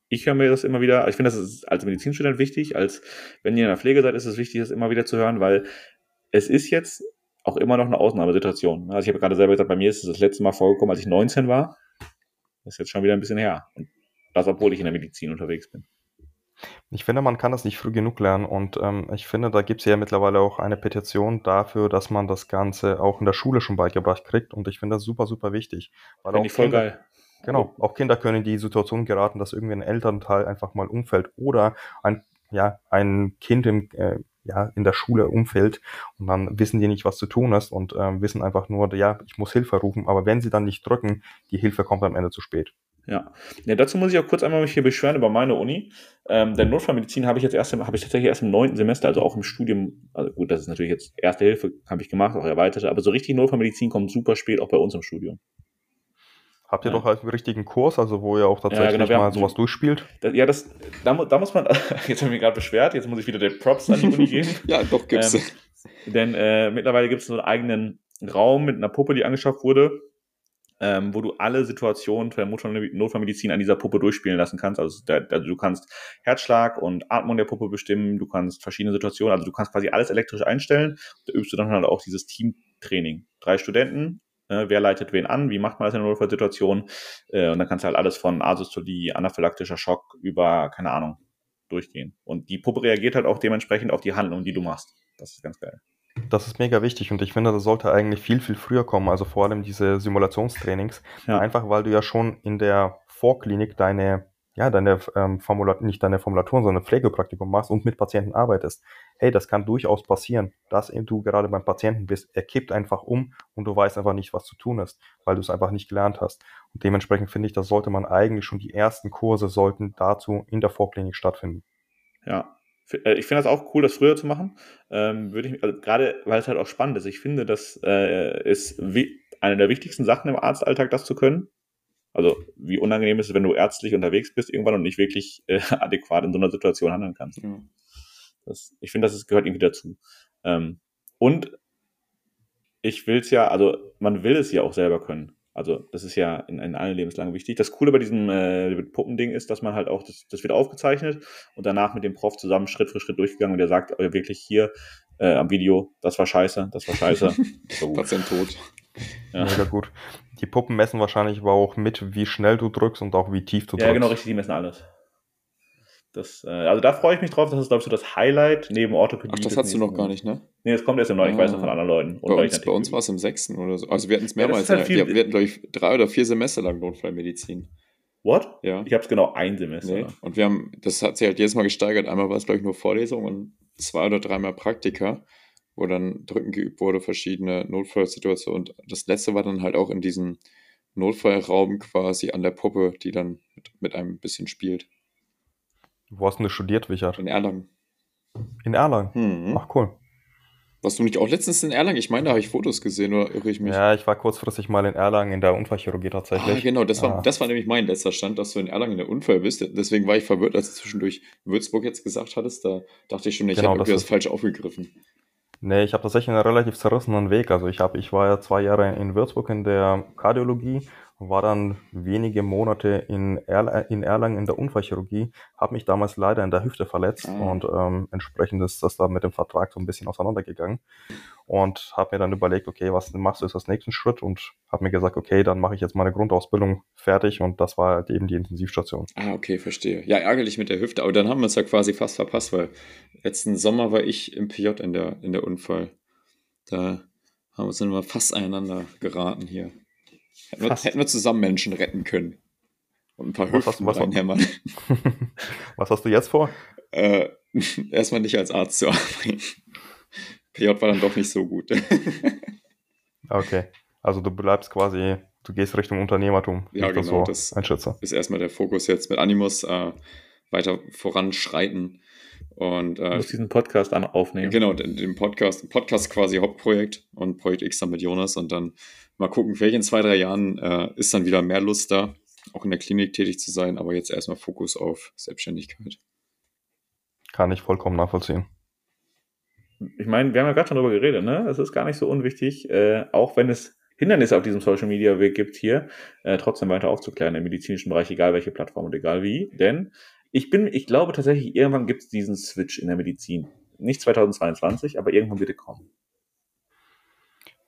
[SPEAKER 2] ich höre mir das immer wieder, ich finde, das ist als Medizinstudent wichtig, als wenn ihr in der Pflege seid, ist es wichtig, das immer wieder zu hören, weil es ist jetzt auch immer noch eine Ausnahmesituation. Also ich habe gerade selber gesagt, bei mir ist es das letzte Mal vorgekommen, als ich 19 war. Das ist jetzt schon wieder ein bisschen her. Und das, obwohl ich in der Medizin unterwegs bin.
[SPEAKER 3] Ich finde, man kann das nicht früh genug lernen und ähm, ich finde, da gibt es ja mittlerweile auch eine Petition dafür, dass man das Ganze auch in der Schule schon beigebracht kriegt und ich finde das super, super wichtig.
[SPEAKER 2] Finde ich voll
[SPEAKER 3] Kinder,
[SPEAKER 2] geil.
[SPEAKER 3] Genau, auch Kinder können in die Situation geraten, dass irgendwie ein Elternteil einfach mal umfällt oder ein, ja, ein Kind im, äh, ja, in der Schule umfällt und dann wissen die nicht, was zu tun ist und äh, wissen einfach nur, ja, ich muss Hilfe rufen, aber wenn sie dann nicht drücken, die Hilfe kommt am Ende zu spät.
[SPEAKER 2] Ja. ja, dazu muss ich auch kurz einmal mich hier beschweren über meine Uni. Ähm, denn Notfallmedizin habe ich jetzt erst, habe ich tatsächlich erst im neunten Semester, also auch im Studium, also gut, das ist natürlich jetzt Erste Hilfe, habe ich gemacht, auch erweiterte, aber so richtig Notfallmedizin kommt super spät auch bei uns im Studium.
[SPEAKER 3] Habt ihr ja. doch halt einen richtigen Kurs, also wo ihr auch tatsächlich ja, genau, mal sowas durchspielt?
[SPEAKER 2] Das, ja, das, da, da, muss man, jetzt haben wir gerade beschwert, jetzt muss ich wieder den Props an die Uni geben.
[SPEAKER 1] ja, doch gibt's.
[SPEAKER 2] Ähm, denn äh, mittlerweile gibt es so einen eigenen Raum mit einer Puppe, die angeschafft wurde, ähm, wo du alle Situationen der Notfallmedizin an dieser Puppe durchspielen lassen kannst. Also, da, also, du kannst Herzschlag und Atmung der Puppe bestimmen, du kannst verschiedene Situationen, also du kannst quasi alles elektrisch einstellen. Da übst du dann halt auch dieses Teamtraining. Drei Studenten, äh, wer leitet wen an, wie macht man das in einer Notfallsituation äh, und dann kannst du halt alles von Asystolie, anaphylaktischer Schock über, keine Ahnung, durchgehen. Und die Puppe reagiert halt auch dementsprechend auf die Handlung, die du machst. Das ist ganz geil.
[SPEAKER 3] Das ist mega wichtig und ich finde, das sollte eigentlich viel, viel früher kommen. Also vor allem diese Simulationstrainings. Ja. Einfach weil du ja schon in der Vorklinik deine, ja, deine ähm, Formulat nicht deine Formulaturen, sondern Pflegepraktikum machst und mit Patienten arbeitest. Hey, das kann durchaus passieren, dass du gerade beim Patienten bist. Er kippt einfach um und du weißt einfach nicht, was zu tun ist, weil du es einfach nicht gelernt hast. Und dementsprechend finde ich, das sollte man eigentlich schon die ersten Kurse sollten dazu in der Vorklinik stattfinden.
[SPEAKER 2] Ja, ich finde das auch cool, das früher zu machen. Ähm, würde ich, also gerade weil es halt auch spannend ist. Ich finde, das äh, ist wie, eine der wichtigsten Sachen im Arztalltag, das zu können. Also wie unangenehm ist es, wenn du ärztlich unterwegs bist irgendwann und nicht wirklich äh, adäquat in so einer Situation handeln kannst. Ja. Das, ich finde, das ist, gehört irgendwie dazu. Ähm, und ich will es ja, also man will es ja auch selber können. Also das ist ja in, in allen Lebenslagen wichtig. Das Coole bei diesem äh, Puppending ist, dass man halt auch, das, das wird aufgezeichnet und danach mit dem Prof zusammen Schritt für Schritt durchgegangen und der sagt äh, wirklich hier äh, am Video, das war scheiße, das war scheiße.
[SPEAKER 1] so Patient tot.
[SPEAKER 3] Ja. Mega gut. Die Puppen messen wahrscheinlich aber auch mit, wie schnell du drückst und auch wie tief du drückst.
[SPEAKER 2] Ja, genau, richtig, die messen alles. Das, äh, also da freue ich mich drauf. Das ist, glaube ich, so das Highlight neben Orthopädie.
[SPEAKER 1] Ach, das hast du noch gar nicht, ne?
[SPEAKER 2] Nee, das kommt erst im neuen. Ich weiß noch
[SPEAKER 1] Ah.
[SPEAKER 2] von anderen Leuten.
[SPEAKER 1] Bei uns, bei uns war es im sechsten oder so. Also wir hatten es
[SPEAKER 2] Ja,
[SPEAKER 1] mehrmals.
[SPEAKER 2] ist halt
[SPEAKER 1] Ja, wir, hatten, glaube ich, drei oder vier Semester lang Notfallmedizin.
[SPEAKER 2] What?
[SPEAKER 1] Ja.
[SPEAKER 2] Ich habe es genau ein Semester.
[SPEAKER 1] Nee. Und wir haben, das hat sich halt jedes Mal gesteigert. Einmal war es, glaube ich, nur Vorlesung und zwei oder dreimal Praktika, wo dann Drücken geübt wurde, verschiedene Notfallsituationen. Und das letzte war dann halt auch in diesem Notfallraum quasi an der Puppe, die dann mit, mit einem ein bisschen spielt.
[SPEAKER 3] Wo hast du denn studiert, Wichert?
[SPEAKER 1] In Erlangen.
[SPEAKER 3] In Erlangen.
[SPEAKER 1] Hm.
[SPEAKER 3] Ach cool.
[SPEAKER 1] Warst du nicht auch letztens in Erlangen? Ich meine, da habe ich Fotos gesehen, oder irre ich mich?
[SPEAKER 3] Ja, ich war kurzfristig mal in Erlangen in der Unfallchirurgie tatsächlich.
[SPEAKER 1] Ah, genau, das war,
[SPEAKER 3] Ah.
[SPEAKER 1] das war nämlich mein letzter Stand, dass du in Erlangen in der Unfall bist. Deswegen war ich verwirrt, als du zwischendurch Würzburg jetzt gesagt hattest. Da dachte ich schon, ich
[SPEAKER 3] Genau,
[SPEAKER 1] irgendwie
[SPEAKER 3] das
[SPEAKER 1] das falsch aufgegriffen.
[SPEAKER 3] Nee, ich habe tatsächlich einen relativ zerrissenen Weg. Also ich habe, ich war ja zwei Jahre in Würzburg in der Kardiologie, war dann wenige Monate in, Erl in Erlangen in der Unfallchirurgie, habe mich damals leider in der Hüfte verletzt
[SPEAKER 1] Ah.
[SPEAKER 3] und ähm, entsprechend ist das da mit dem Vertrag so ein bisschen auseinandergegangen und habe mir dann überlegt, okay, was machst du jetzt als nächsten Schritt und habe mir gesagt, okay, dann mache ich jetzt meine Grundausbildung fertig und das war halt eben die Intensivstation.
[SPEAKER 1] Ah, okay, verstehe. Ja, ärgerlich mit der Hüfte, aber dann haben wir es ja quasi fast verpasst, weil letzten Sommer war ich im PJ in der, in der Unfall. Da haben wir uns dann mal fast aneinander geraten hier. Hätten wir, hätten wir zusammen Menschen retten können. Und ein paar
[SPEAKER 3] Was hast
[SPEAKER 1] Hüften
[SPEAKER 3] du- was-
[SPEAKER 1] reinhämmern.
[SPEAKER 3] was hast du jetzt vor?
[SPEAKER 1] äh, erstmal nicht als Arzt zu arbeiten. PJ war dann doch nicht so gut.
[SPEAKER 3] Okay, also du bleibst quasi, du gehst Richtung Unternehmertum,
[SPEAKER 1] Ja,
[SPEAKER 3] ich das
[SPEAKER 1] genau,
[SPEAKER 3] so
[SPEAKER 1] das-
[SPEAKER 3] einschätze.
[SPEAKER 1] ist erstmal der Fokus jetzt mit Animus äh, weiter voranschreiten. Und
[SPEAKER 2] Du
[SPEAKER 1] äh,
[SPEAKER 2] musst diesen Podcast an aufnehmen.
[SPEAKER 1] genau, den, den Podcast, Podcast quasi Hauptprojekt und Projekt X dann mit Jonas und dann mal gucken, vielleicht in zwei, drei Jahren äh, ist dann wieder mehr Lust da, auch in der Klinik tätig zu sein, aber jetzt erstmal Fokus auf Selbstständigkeit.
[SPEAKER 3] Kann ich vollkommen nachvollziehen.
[SPEAKER 2] Ich meine, wir haben ja gerade schon drüber geredet, ne? Es ist gar nicht so unwichtig, äh, auch wenn es Hindernisse auf diesem Social Media Weg gibt hier, äh, trotzdem weiter aufzuklären im medizinischen Bereich, egal welche Plattform und egal wie. Denn ich bin, ich glaube tatsächlich, irgendwann gibt es diesen Switch in der Medizin. Nicht 2022, aber irgendwann wird er kommen.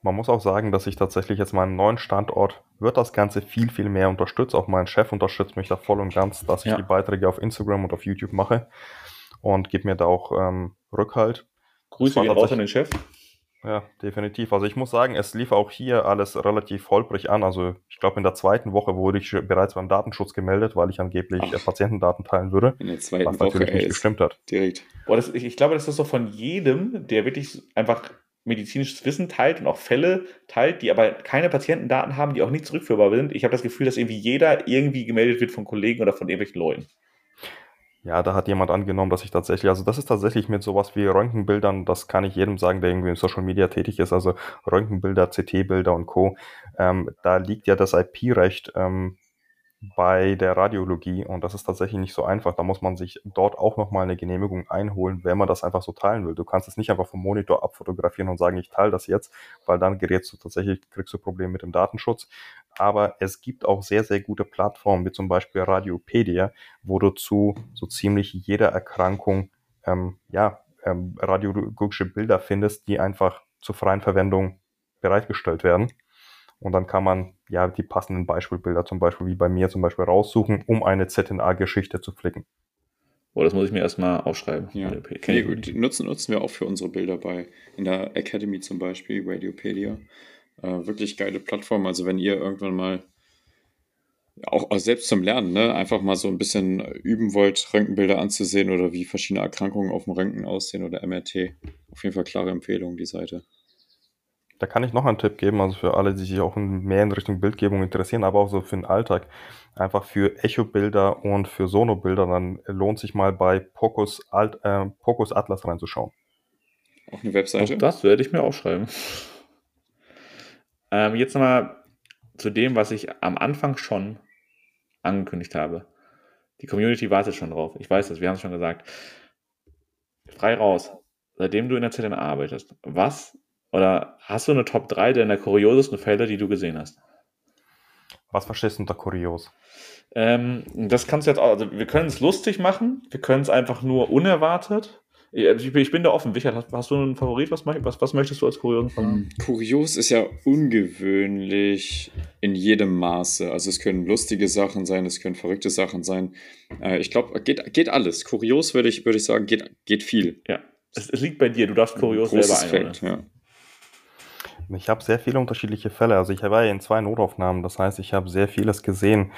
[SPEAKER 3] Man muss auch sagen, dass ich tatsächlich jetzt meinen neuen Standort wird das Ganze viel, viel mehr unterstützt. Auch mein Chef unterstützt mich da voll und ganz, dass ich
[SPEAKER 2] Ja.
[SPEAKER 3] die Beiträge auf Instagram und auf YouTube mache und gibt mir da auch ähm, Rückhalt.
[SPEAKER 2] Grüße gehen raus an den Chef.
[SPEAKER 3] Ja, definitiv. Also ich muss sagen, es lief auch hier alles relativ holprig an. Also ich glaube, in der zweiten Woche wurde ich bereits beim Datenschutz gemeldet, weil ich angeblich
[SPEAKER 1] Ach.
[SPEAKER 3] äh, Patientendaten teilen würde,
[SPEAKER 1] In der zweiten
[SPEAKER 3] was
[SPEAKER 1] Woche
[SPEAKER 3] natürlich
[SPEAKER 1] ey,
[SPEAKER 3] nicht gestimmt hat.
[SPEAKER 1] direkt.
[SPEAKER 2] Boah, das, ich, ich glaube, das ist so von jedem, der wirklich einfach medizinisches Wissen teilt und auch Fälle teilt, die aber keine Patientendaten haben, die auch nicht zurückführbar sind. Ich habe das Gefühl, dass irgendwie jeder irgendwie gemeldet wird von Kollegen oder von irgendwelchen Leuten.
[SPEAKER 3] Ja, da hat jemand angenommen, dass ich tatsächlich, also das ist tatsächlich mit sowas wie Röntgenbildern, das kann ich jedem sagen, der irgendwie in Social Media tätig ist, also Röntgenbilder, CT-Bilder und Co. Ähm, da liegt ja das IP-Recht ähm, bei der Radiologie und das ist tatsächlich nicht so einfach. Da muss man sich dort auch nochmal eine Genehmigung einholen, wenn man das einfach so teilen will. Du kannst es nicht einfach vom Monitor abfotografieren und sagen, ich teile das jetzt, weil dann gerätst du tatsächlich, kriegst du Probleme mit dem Datenschutz. Aber es gibt auch sehr, sehr gute Plattformen, wie zum Beispiel Radiopedia, wo du zu so ziemlich jeder Erkrankung ähm, ja, ähm, radiologische Bilder findest, die einfach zur freien Verwendung bereitgestellt werden. Und dann kann man ja die passenden Beispielbilder zum Beispiel wie bei mir zum Beispiel raussuchen, um eine ZNA-Geschichte zu flicken.
[SPEAKER 2] Boah, das muss ich mir erstmal aufschreiben.
[SPEAKER 1] Ja, nee, gut, nutzen, nutzen wir auch für unsere Bilder bei in der Academy zum Beispiel, Radiopedia. Äh, wirklich geile Plattform. Also wenn ihr irgendwann mal auch, auch selbst zum Lernen, ne, einfach mal so ein bisschen üben wollt, Röntgenbilder anzusehen oder wie verschiedene Erkrankungen auf dem Röntgen aussehen oder MRT. Auf jeden Fall klare Empfehlung, die Seite.
[SPEAKER 3] Da kann ich noch einen Tipp geben, also für alle, die sich auch in- mehr in Richtung Bildgebung interessieren, aber auch so für den Alltag. Einfach für Echo-Bilder und für Sono-Bilder, dann lohnt sich mal bei Pocus, Alt, äh, Pocus Atlas reinzuschauen.
[SPEAKER 1] Auch eine Webseite.
[SPEAKER 2] Auch das werde ich mir aufschreiben. Ähm, jetzt nochmal zu dem, was ich am Anfang schon angekündigt habe. Die Community wartet schon drauf. Ich weiß das, wir haben es schon gesagt. Frei raus. Seitdem du in der ZNA arbeitest, was oder hast du eine Top 3 deiner kuriosesten Fälle, die du gesehen hast?
[SPEAKER 3] Was verstehst du unter kurios?
[SPEAKER 2] Ähm, das kannst du jetzt auch, also wir können es lustig machen, wir können es einfach nur unerwartet Ich bin da offen. Richard, hast, hast du einen Favorit? Was, was, was möchtest du als kuriosen Fall haben?
[SPEAKER 1] Ähm, kurios ist ja ungewöhnlich in jedem Maße. Also es können lustige Sachen sein, es können verrückte Sachen sein. Äh, ich glaube, geht, geht alles. Kurios würde ich, würd ich sagen, geht, geht viel.
[SPEAKER 2] Ja, es, es liegt bei dir. Du darfst kurios
[SPEAKER 1] Großes
[SPEAKER 2] selber
[SPEAKER 1] Feld, ja.
[SPEAKER 3] Ich habe sehr viele unterschiedliche Fälle. Also ich war ja in zwei Notaufnahmen. Das heißt, ich habe sehr vieles gesehen.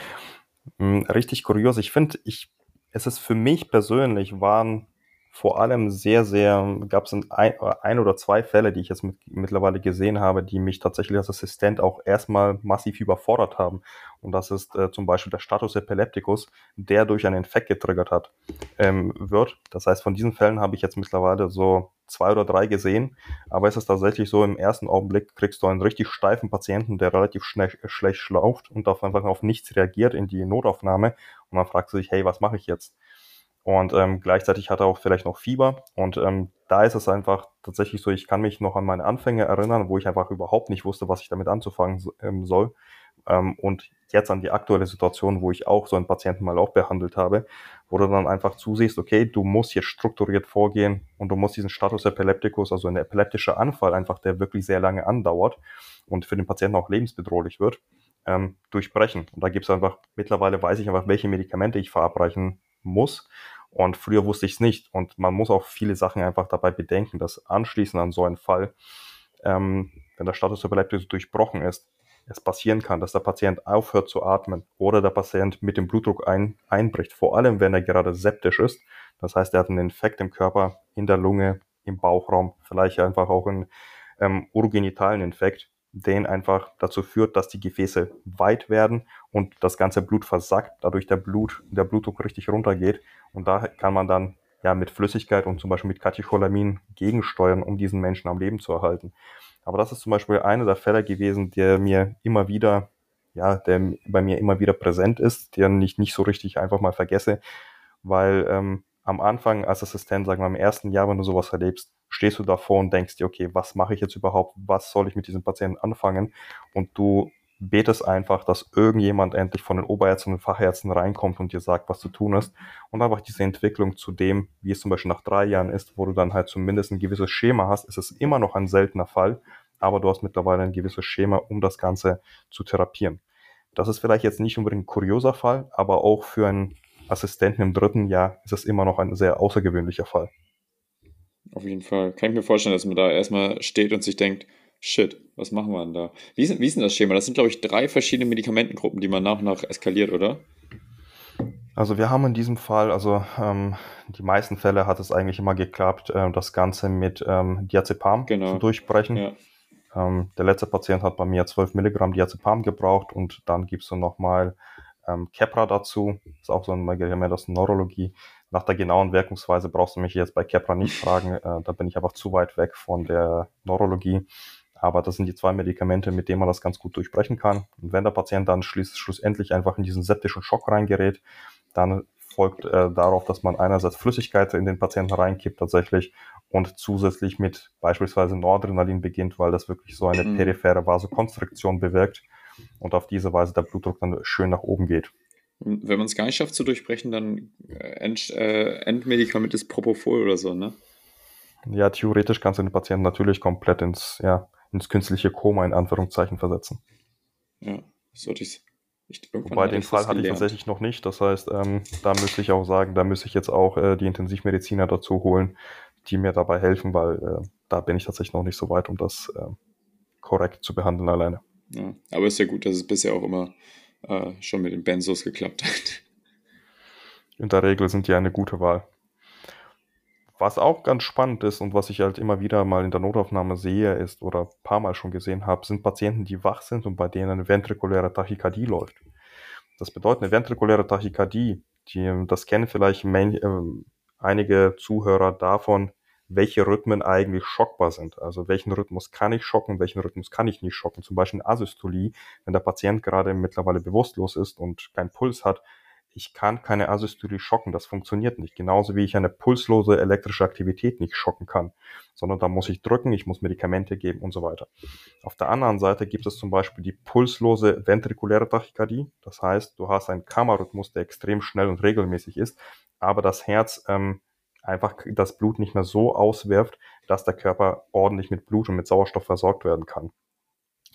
[SPEAKER 3] Hm, richtig kurios. Ich finde, ich, es ist für mich persönlich waren vor allem sehr, sehr, gab es ein, ein oder zwei Fälle, die ich jetzt mit, mittlerweile gesehen habe, die mich tatsächlich als Assistent auch erstmal massiv überfordert haben. Und das ist äh, zum Beispiel der Status Epilepticus, der durch einen Infekt getriggert hat, ähm, wird. Das heißt, von diesen Fällen habe ich jetzt mittlerweile so zwei oder drei gesehen. Aber es ist tatsächlich so, im ersten Augenblick kriegst du einen richtig steifen Patienten, der relativ schnell, schlecht schlauft und auf einfach auf nichts reagiert in die Notaufnahme. Und man fragt sich, hey, was mache ich jetzt? Und ähm, gleichzeitig hat er auch vielleicht noch Fieber. Und ähm, da ist es einfach tatsächlich so, ich kann mich noch an meine Anfänge erinnern, wo ich einfach überhaupt nicht wusste, was ich damit anzufangen ähm, soll. Ähm, und jetzt an die aktuelle Situation, wo ich auch so einen Patienten mal auch behandelt habe, wo du dann einfach zusiehst, okay, du musst jetzt strukturiert vorgehen und du musst diesen Status Epilepticus, also ein epileptischer Anfall einfach, der wirklich sehr lange andauert und für den Patienten auch lebensbedrohlich wird, ähm, durchbrechen. Und da gibt es einfach, mittlerweile weiß ich einfach, welche Medikamente ich verabreichen muss. Und früher wusste ich es nicht. Und man muss auch viele Sachen einfach dabei bedenken, dass anschließend an so einen Fall, ähm, wenn der Status Epilepticus durchbrochen ist, es passieren kann, dass der Patient aufhört zu atmen oder der Patient mit dem Blutdruck ein, einbricht, vor allem wenn er gerade septisch ist. Das heißt, er hat einen Infekt im Körper, in der Lunge, im Bauchraum, vielleicht einfach auch einen ähm, urgenitalen Infekt den einfach dazu führt, dass die Gefäße weit werden und das ganze Blut versackt, dadurch der Blut, der Blutdruck richtig runtergeht. Und da kann man dann ja mit Flüssigkeit und zum Beispiel mit Katecholamin gegensteuern, um diesen Menschen am Leben zu erhalten. Aber das ist zum Beispiel einer der Fälle gewesen, der mir immer wieder, ja, der bei mir immer wieder präsent ist, den ich nicht so richtig einfach mal vergesse, weil ähm, am Anfang als Assistent, sagen wir im ersten Jahr, wenn du sowas erlebst, stehst du davor und denkst dir, okay, was mache ich jetzt überhaupt? Was soll ich mit diesem Patienten anfangen? Und du betest einfach, dass irgendjemand endlich von den Oberärzten und Fachärzten reinkommt und dir sagt, was zu tun ist. Und einfach diese Entwicklung zu dem, wie es zum Beispiel nach drei Jahren ist, wo du dann halt zumindest ein gewisses Schema hast, ist es immer noch ein seltener Fall, aber du hast mittlerweile ein gewisses Schema, um das Ganze zu therapieren. Das ist vielleicht jetzt nicht unbedingt ein kurioser Fall, aber auch für einen Assistenten im dritten Jahr ist es immer noch ein sehr außergewöhnlicher Fall.
[SPEAKER 1] Auf jeden Fall. Kann ich mir vorstellen, dass man da erstmal steht und sich denkt, shit, was machen wir denn da? Wie ist, wie ist denn das Schema? Das sind, glaube ich, drei verschiedene Medikamentengruppen, die man nach und nach eskaliert, oder?
[SPEAKER 3] Also wir haben in diesem Fall, also ähm, die meisten Fälle hat es eigentlich immer geklappt, äh, das Ganze mit ähm, Diazepam genau. zu durchbrechen. Ja. Ähm, der letzte Patient hat bei mir 12 Milligramm Diazepam gebraucht und dann gibst du nochmal ähm, Kepra dazu. Ist auch so ein Medikament aus Neurologie. Nach der genauen Wirkungsweise brauchst du mich jetzt bei Kepra nicht fragen. Äh, da bin ich einfach zu weit weg von der Neurologie. Aber das sind die zwei Medikamente, mit denen man das ganz gut durchbrechen kann. Und wenn der Patient dann schluss, schlussendlich einfach in diesen septischen Schock reingerät, dann folgt äh, darauf, dass man einerseits Flüssigkeit in den Patienten reinkippt tatsächlich und zusätzlich mit beispielsweise Noradrenalin beginnt, weil das wirklich so eine mhm. periphere Vasokonstriktion bewirkt und auf diese Weise der Blutdruck dann schön nach oben geht.
[SPEAKER 1] Wenn man es gar nicht schafft zu durchbrechen, dann äh, End, äh, Endmedikament ist Propofol oder so, ne?
[SPEAKER 3] Ja, theoretisch kannst du den Patienten natürlich komplett ins, ja, ins künstliche Koma in Anführungszeichen versetzen.
[SPEAKER 1] Ja, sollte ich
[SPEAKER 3] Wobei den Fall hatte ich tatsächlich noch nicht. Das heißt, ähm, da müsste ich auch sagen, da müsste ich jetzt auch äh, die Intensivmediziner dazu holen, die mir dabei helfen, weil äh, da bin ich tatsächlich noch nicht so weit, um das äh, korrekt zu behandeln alleine.
[SPEAKER 1] Ja, aber ist ja gut, dass es bisher auch immer äh, schon mit den Benzos geklappt hat.
[SPEAKER 3] In der Regel sind die eine gute Wahl. Was auch ganz spannend ist und was ich halt immer wieder mal in der Notaufnahme sehe, ist oder ein paar Mal schon gesehen habe, sind Patienten, die wach sind und bei denen eine ventrikuläre Tachykardie läuft. Das bedeutet, eine ventrikuläre Tachykardie, die, das kennen vielleicht mein, äh, einige Zuhörer davon, welche Rhythmen eigentlich schockbar sind. Also welchen Rhythmus kann ich schocken, welchen Rhythmus kann ich nicht schocken. Zum Beispiel Asystolie, wenn der Patient gerade mittlerweile bewusstlos ist und keinen Puls hat, ich kann keine Asystolie schocken, das funktioniert nicht. Genauso wie ich eine pulslose elektrische Aktivität nicht schocken kann, sondern da muss ich drücken, ich muss Medikamente geben und so weiter. Auf der anderen Seite gibt es zum Beispiel die pulslose ventrikuläre Tachykardie. Das heißt, du hast einen Kammerrhythmus, der extrem schnell und regelmäßig ist, aber das Herz ähm, einfach das Blut nicht mehr so auswirft, dass der Körper ordentlich mit Blut und mit Sauerstoff versorgt werden kann.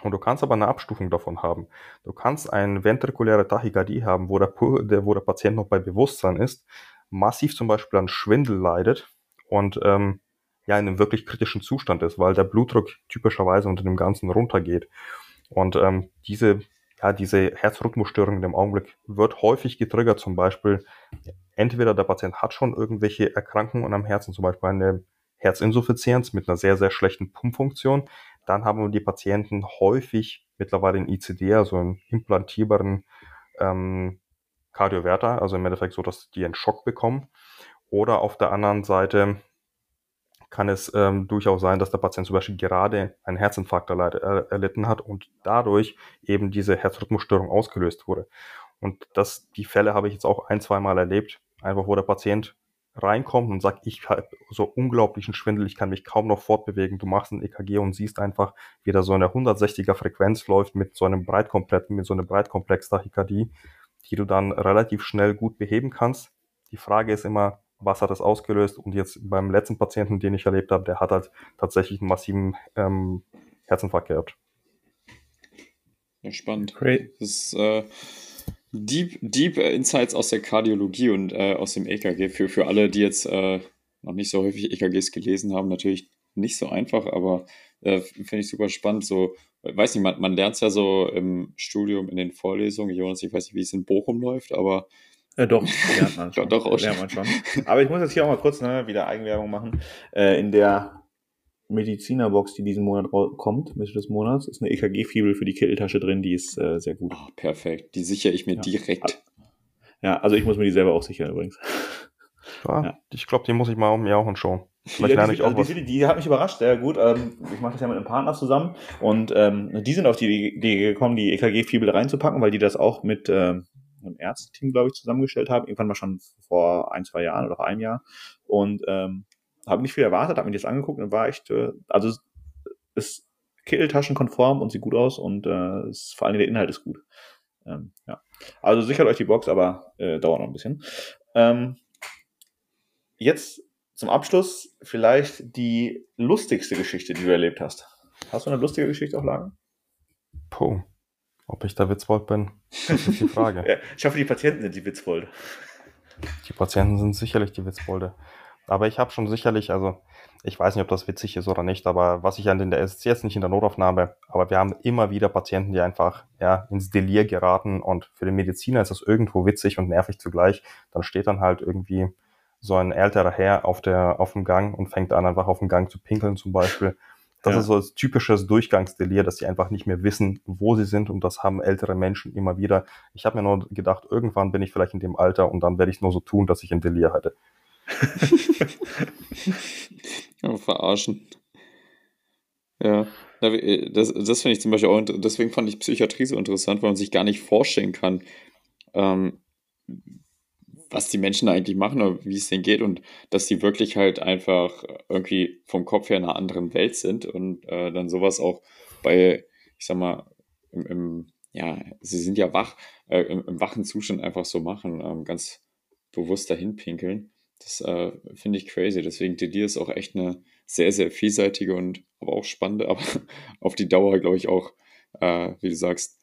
[SPEAKER 3] Und du kannst aber eine Abstufung davon haben. Du kannst eine ventrikuläre Tachykardie haben, wo der, wo der Patient noch bei Bewusstsein ist, massiv zum Beispiel an Schwindel leidet und ähm, ja in einem wirklich kritischen Zustand ist, weil der Blutdruck typischerweise unter dem Ganzen runtergeht. Und ähm, diese, ja, diese Herzrhythmusstörung im Augenblick wird häufig getriggert, zum Beispiel entweder der Patient hat schon irgendwelche Erkrankungen am Herzen, zum Beispiel eine Herzinsuffizienz mit einer sehr, sehr schlechten Pumpfunktion. Dann haben wir die Patienten häufig mittlerweile in ICD, also einen implantierbaren ähm, Kardioverter, also im Endeffekt so, dass die einen Schock bekommen. Oder auf der anderen Seite kann es ähm, durchaus sein, dass der Patient zum Beispiel gerade einen Herzinfarkt erlitten hat und dadurch eben diese Herzrhythmusstörung ausgelöst wurde. Und das, die Fälle habe ich jetzt auch ein, zwei Mal erlebt, einfach wo der Patient reinkommt und sagt, ich habe so unglaublichen Schwindel, ich kann mich kaum noch fortbewegen. Du machst ein EKG und siehst einfach, wie da so eine 160er Frequenz läuft mit so einem Breitkompletten, mit so einer Breitkomplex-Tachykardie, die du dann relativ schnell gut beheben kannst. Die Frage ist immer, was hat das ausgelöst? Und jetzt beim letzten Patienten, den ich erlebt habe, der hat halt tatsächlich einen massiven ähm, Herzinfarkt gehabt.
[SPEAKER 1] Ja, spannend. Great. Das ist äh, Deep, Deep Insights aus der Kardiologie und äh, aus dem EKG. Für, für alle, die jetzt äh, noch nicht so häufig EKGs gelesen haben, natürlich nicht so einfach, aber äh, finde ich super spannend. So, weiß nicht, man, man lernt es ja so im Studium, in den Vorlesungen. Jonas, ich weiß nicht, wie es in Bochum läuft, aber
[SPEAKER 2] äh, doch, lernt man schon. doch, doch auch lernt man schon. Aber ich muss jetzt hier auch mal kurz ne, wieder Eigenwerbung machen. Äh, in der Medizinerbox, die diesen Monat kommt, Mitte des Monats, ist eine EKG-Fibel für die Kitteltasche drin, die ist äh, sehr gut.
[SPEAKER 1] Oh, perfekt, die sichere ich mir ja. direkt.
[SPEAKER 2] Ja, also ich muss mir die selber auch sichern übrigens.
[SPEAKER 3] Ja, ja. Ich glaube, die muss ich mal um mir auch anschauen.
[SPEAKER 2] Vielleicht ja, lerne ich auch also was. Die, die, hat mich überrascht, sehr gut. Ähm, ich mache das ja mit einem Partner zusammen und ähm, die sind auf die Idee gekommen, die EKG-Fibel reinzupacken, weil die das auch mit ähm, einem Ärzteteam, glaube ich, zusammengestellt haben. Irgendwann mal schon vor ein, zwei Jahren oder vor einem Jahr. Und ähm, habe nicht viel erwartet, habe mir das angeguckt und war echt, äh, also ist Kitteltaschenkonform und sieht gut aus und äh, ist, vor allem der Inhalt ist gut. Ähm, ja. Also sichert euch die Box, aber äh, dauert noch ein bisschen. Ähm, jetzt zum Abschluss vielleicht die lustigste Geschichte, die du erlebt hast. Hast du eine lustige Geschichte auf Lager?
[SPEAKER 3] Puh. Ob ich der Witzbold bin, das ist die Frage.
[SPEAKER 2] ja, ich hoffe, die Patienten sind die Witzbolde.
[SPEAKER 3] Die Patienten sind sicherlich die Witzbolde. Aber ich habe schon sicherlich, also ich weiß nicht, ob das witzig ist oder nicht, aber was ich an den, der ist jetzt nicht in der Notaufnahme, aber wir haben immer wieder Patienten, die einfach ja, ins Delir geraten und für den Mediziner ist das irgendwo witzig und nervig zugleich. Dann steht dann halt irgendwie so ein älterer Herr auf, der, auf dem Gang und fängt an, einfach auf dem Gang zu pinkeln zum Beispiel. Das ja. ist so das typisches Durchgangsdelir, dass sie einfach nicht mehr wissen, wo sie sind und das haben ältere Menschen immer wieder. Ich habe mir nur gedacht, irgendwann bin ich vielleicht in dem Alter und dann werde ich nur so tun, dass ich ein Delir hatte.
[SPEAKER 1] ja, verarschen. Ja, äh, das, das finde ich zum Beispiel auch, deswegen fand ich Psychiatrie so interessant, weil man sich gar nicht vorstellen kann, ähm, was die Menschen eigentlich machen oder wie es denen geht und dass die wirklich halt einfach irgendwie vom Kopf her in einer anderen Welt sind und äh, dann sowas auch bei, ich sag mal, im, im ja, sie sind ja wach, äh, im, im, wachen Zustand einfach so machen, ähm, ganz bewusst dahin pinkeln. Das äh, finde ich crazy. Deswegen Delir ist auch echt eine sehr, sehr vielseitige und aber auch spannende, aber auf die Dauer, glaube ich, auch, äh, wie du sagst,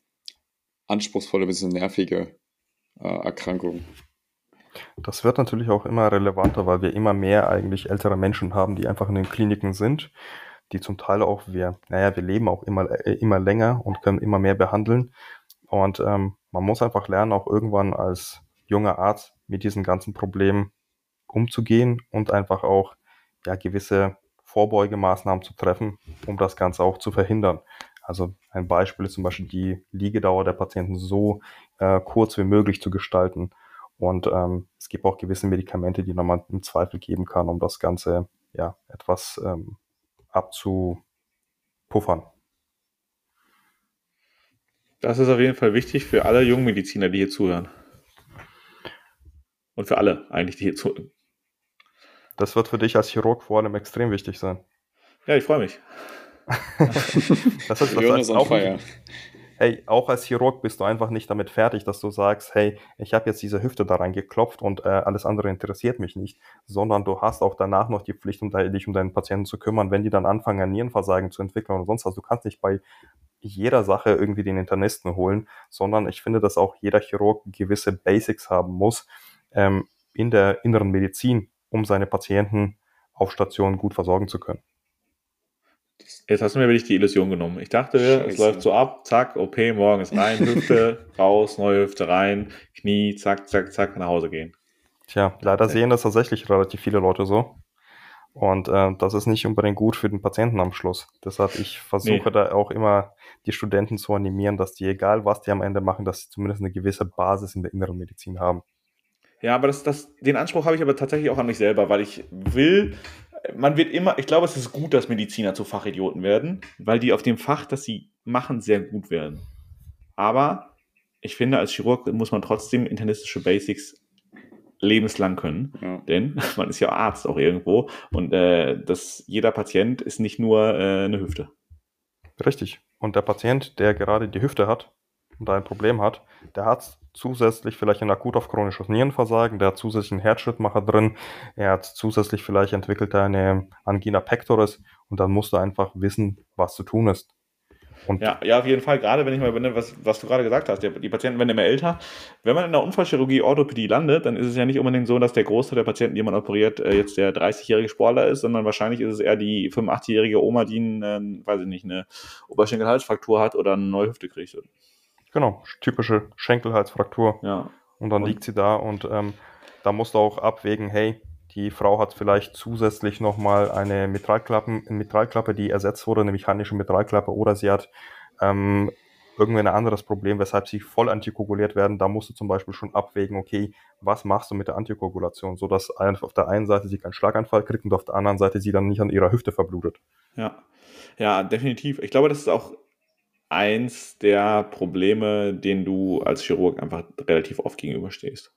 [SPEAKER 1] anspruchsvolle, bisschen nervige äh, Erkrankung.
[SPEAKER 3] Das wird natürlich auch immer relevanter, weil wir immer mehr eigentlich ältere Menschen haben, die einfach in den Kliniken sind, die zum Teil auch wir, naja, wir leben auch immer, äh, immer länger und können immer mehr behandeln. Und ähm, man muss einfach lernen, auch irgendwann als junger Arzt mit diesen ganzen Problemen umzugehen und einfach auch ja, gewisse Vorbeugemaßnahmen zu treffen, um das Ganze auch zu verhindern. Also ein Beispiel ist zum Beispiel die Liegedauer der Patienten so äh, kurz wie möglich zu gestalten. Und ähm, es gibt auch gewisse Medikamente, die man im Zweifel geben kann, um das Ganze ja etwas ähm, abzupuffern.
[SPEAKER 2] Das ist auf jeden Fall wichtig für alle jungen Mediziner, die hier zuhören. Und für alle eigentlich, die hier zuhören.
[SPEAKER 3] Das wird für dich als Chirurg vor allem extrem wichtig sein.
[SPEAKER 2] Ja, ich freue mich.
[SPEAKER 3] das ist, das ist auch, hey, hey, auch als Chirurg bist du einfach nicht damit fertig, dass du sagst, hey, ich habe jetzt diese Hüfte da reingeklopft und äh, alles andere interessiert mich nicht, sondern du hast auch danach noch die Pflicht, um dich um deinen Patienten zu kümmern, wenn die dann anfangen, Nierenversagen zu entwickeln oder sonst was. Du kannst nicht bei jeder Sache irgendwie den Internisten holen, sondern ich finde, dass auch jeder Chirurg gewisse Basics haben muss ähm, in der inneren Medizin, um seine Patienten auf Station gut versorgen zu können.
[SPEAKER 2] Jetzt hast du mir wirklich die Illusion genommen. Ich dachte, Scheiße. es läuft so ab, zack, OP, morgen ist rein, Hüfte, raus, neue Hüfte rein, Knie, zack, zack, zack, nach Hause gehen.
[SPEAKER 3] Tja, leider sehen das tatsächlich relativ viele Leute so. Und äh, das ist nicht unbedingt gut für den Patienten am Schluss. Deshalb, ich versuche nee. da auch immer die Studenten zu animieren, dass die, egal was die am Ende machen, dass sie zumindest eine gewisse Basis in der inneren Medizin haben.
[SPEAKER 2] Ja, aber das, das, den Anspruch habe ich aber tatsächlich auch an mich selber, weil ich will, man wird immer, ich glaube, es ist gut, dass Mediziner zu Fachidioten werden, weil die auf dem Fach, das sie machen, sehr gut werden. Aber ich finde, als Chirurg muss man trotzdem internistische Basics lebenslang können, ja. denn man ist ja Arzt auch irgendwo und äh, das, jeder Patient ist nicht nur äh, eine Hüfte.
[SPEAKER 3] Richtig. Und der Patient, der gerade die Hüfte hat und da ein Problem hat, der hat zusätzlich vielleicht ein akut auf chronisches Nierenversagen, der hat zusätzlich einen Herzschrittmacher drin, er hat zusätzlich vielleicht entwickelt eine Angina pectoris und dann musst du einfach wissen, was zu tun ist.
[SPEAKER 2] Und ja, ja, auf jeden Fall, gerade wenn ich mal übernehme, was, was du gerade gesagt hast, die, die Patienten werden immer älter. Wenn man in der Unfallchirurgie Orthopädie landet, dann ist es ja nicht unbedingt so, dass der Großteil der Patienten, die man operiert, äh, jetzt der 30-jährige Sportler ist, sondern wahrscheinlich ist es eher die 85-jährige Oma, die, eine, weiß ich nicht, eine Oberschenkelhalsfraktur hat oder eine neue Hüfte kriegt.
[SPEAKER 3] Genau, typische Schenkelhalsfraktur.
[SPEAKER 2] Ja.
[SPEAKER 3] Und dann und liegt sie da und ähm, da musst du auch abwägen, hey, die Frau hat vielleicht zusätzlich nochmal eine Mitralklappe, die ersetzt wurde, eine mechanische Mitralklappe, oder sie hat ähm, irgendwie ein anderes Problem, weshalb sie voll antikoaguliert werden. Da musst du zum Beispiel schon abwägen, okay, was machst du mit der Antikoagulation, sodass auf der einen Seite sie keinen Schlaganfall kriegt und auf der anderen Seite sie dann nicht an ihrer Hüfte verblutet.
[SPEAKER 2] Ja, ja, definitiv. Ich glaube, das ist auch eins der Probleme, denen du als Chirurg einfach relativ oft gegenüberstehst.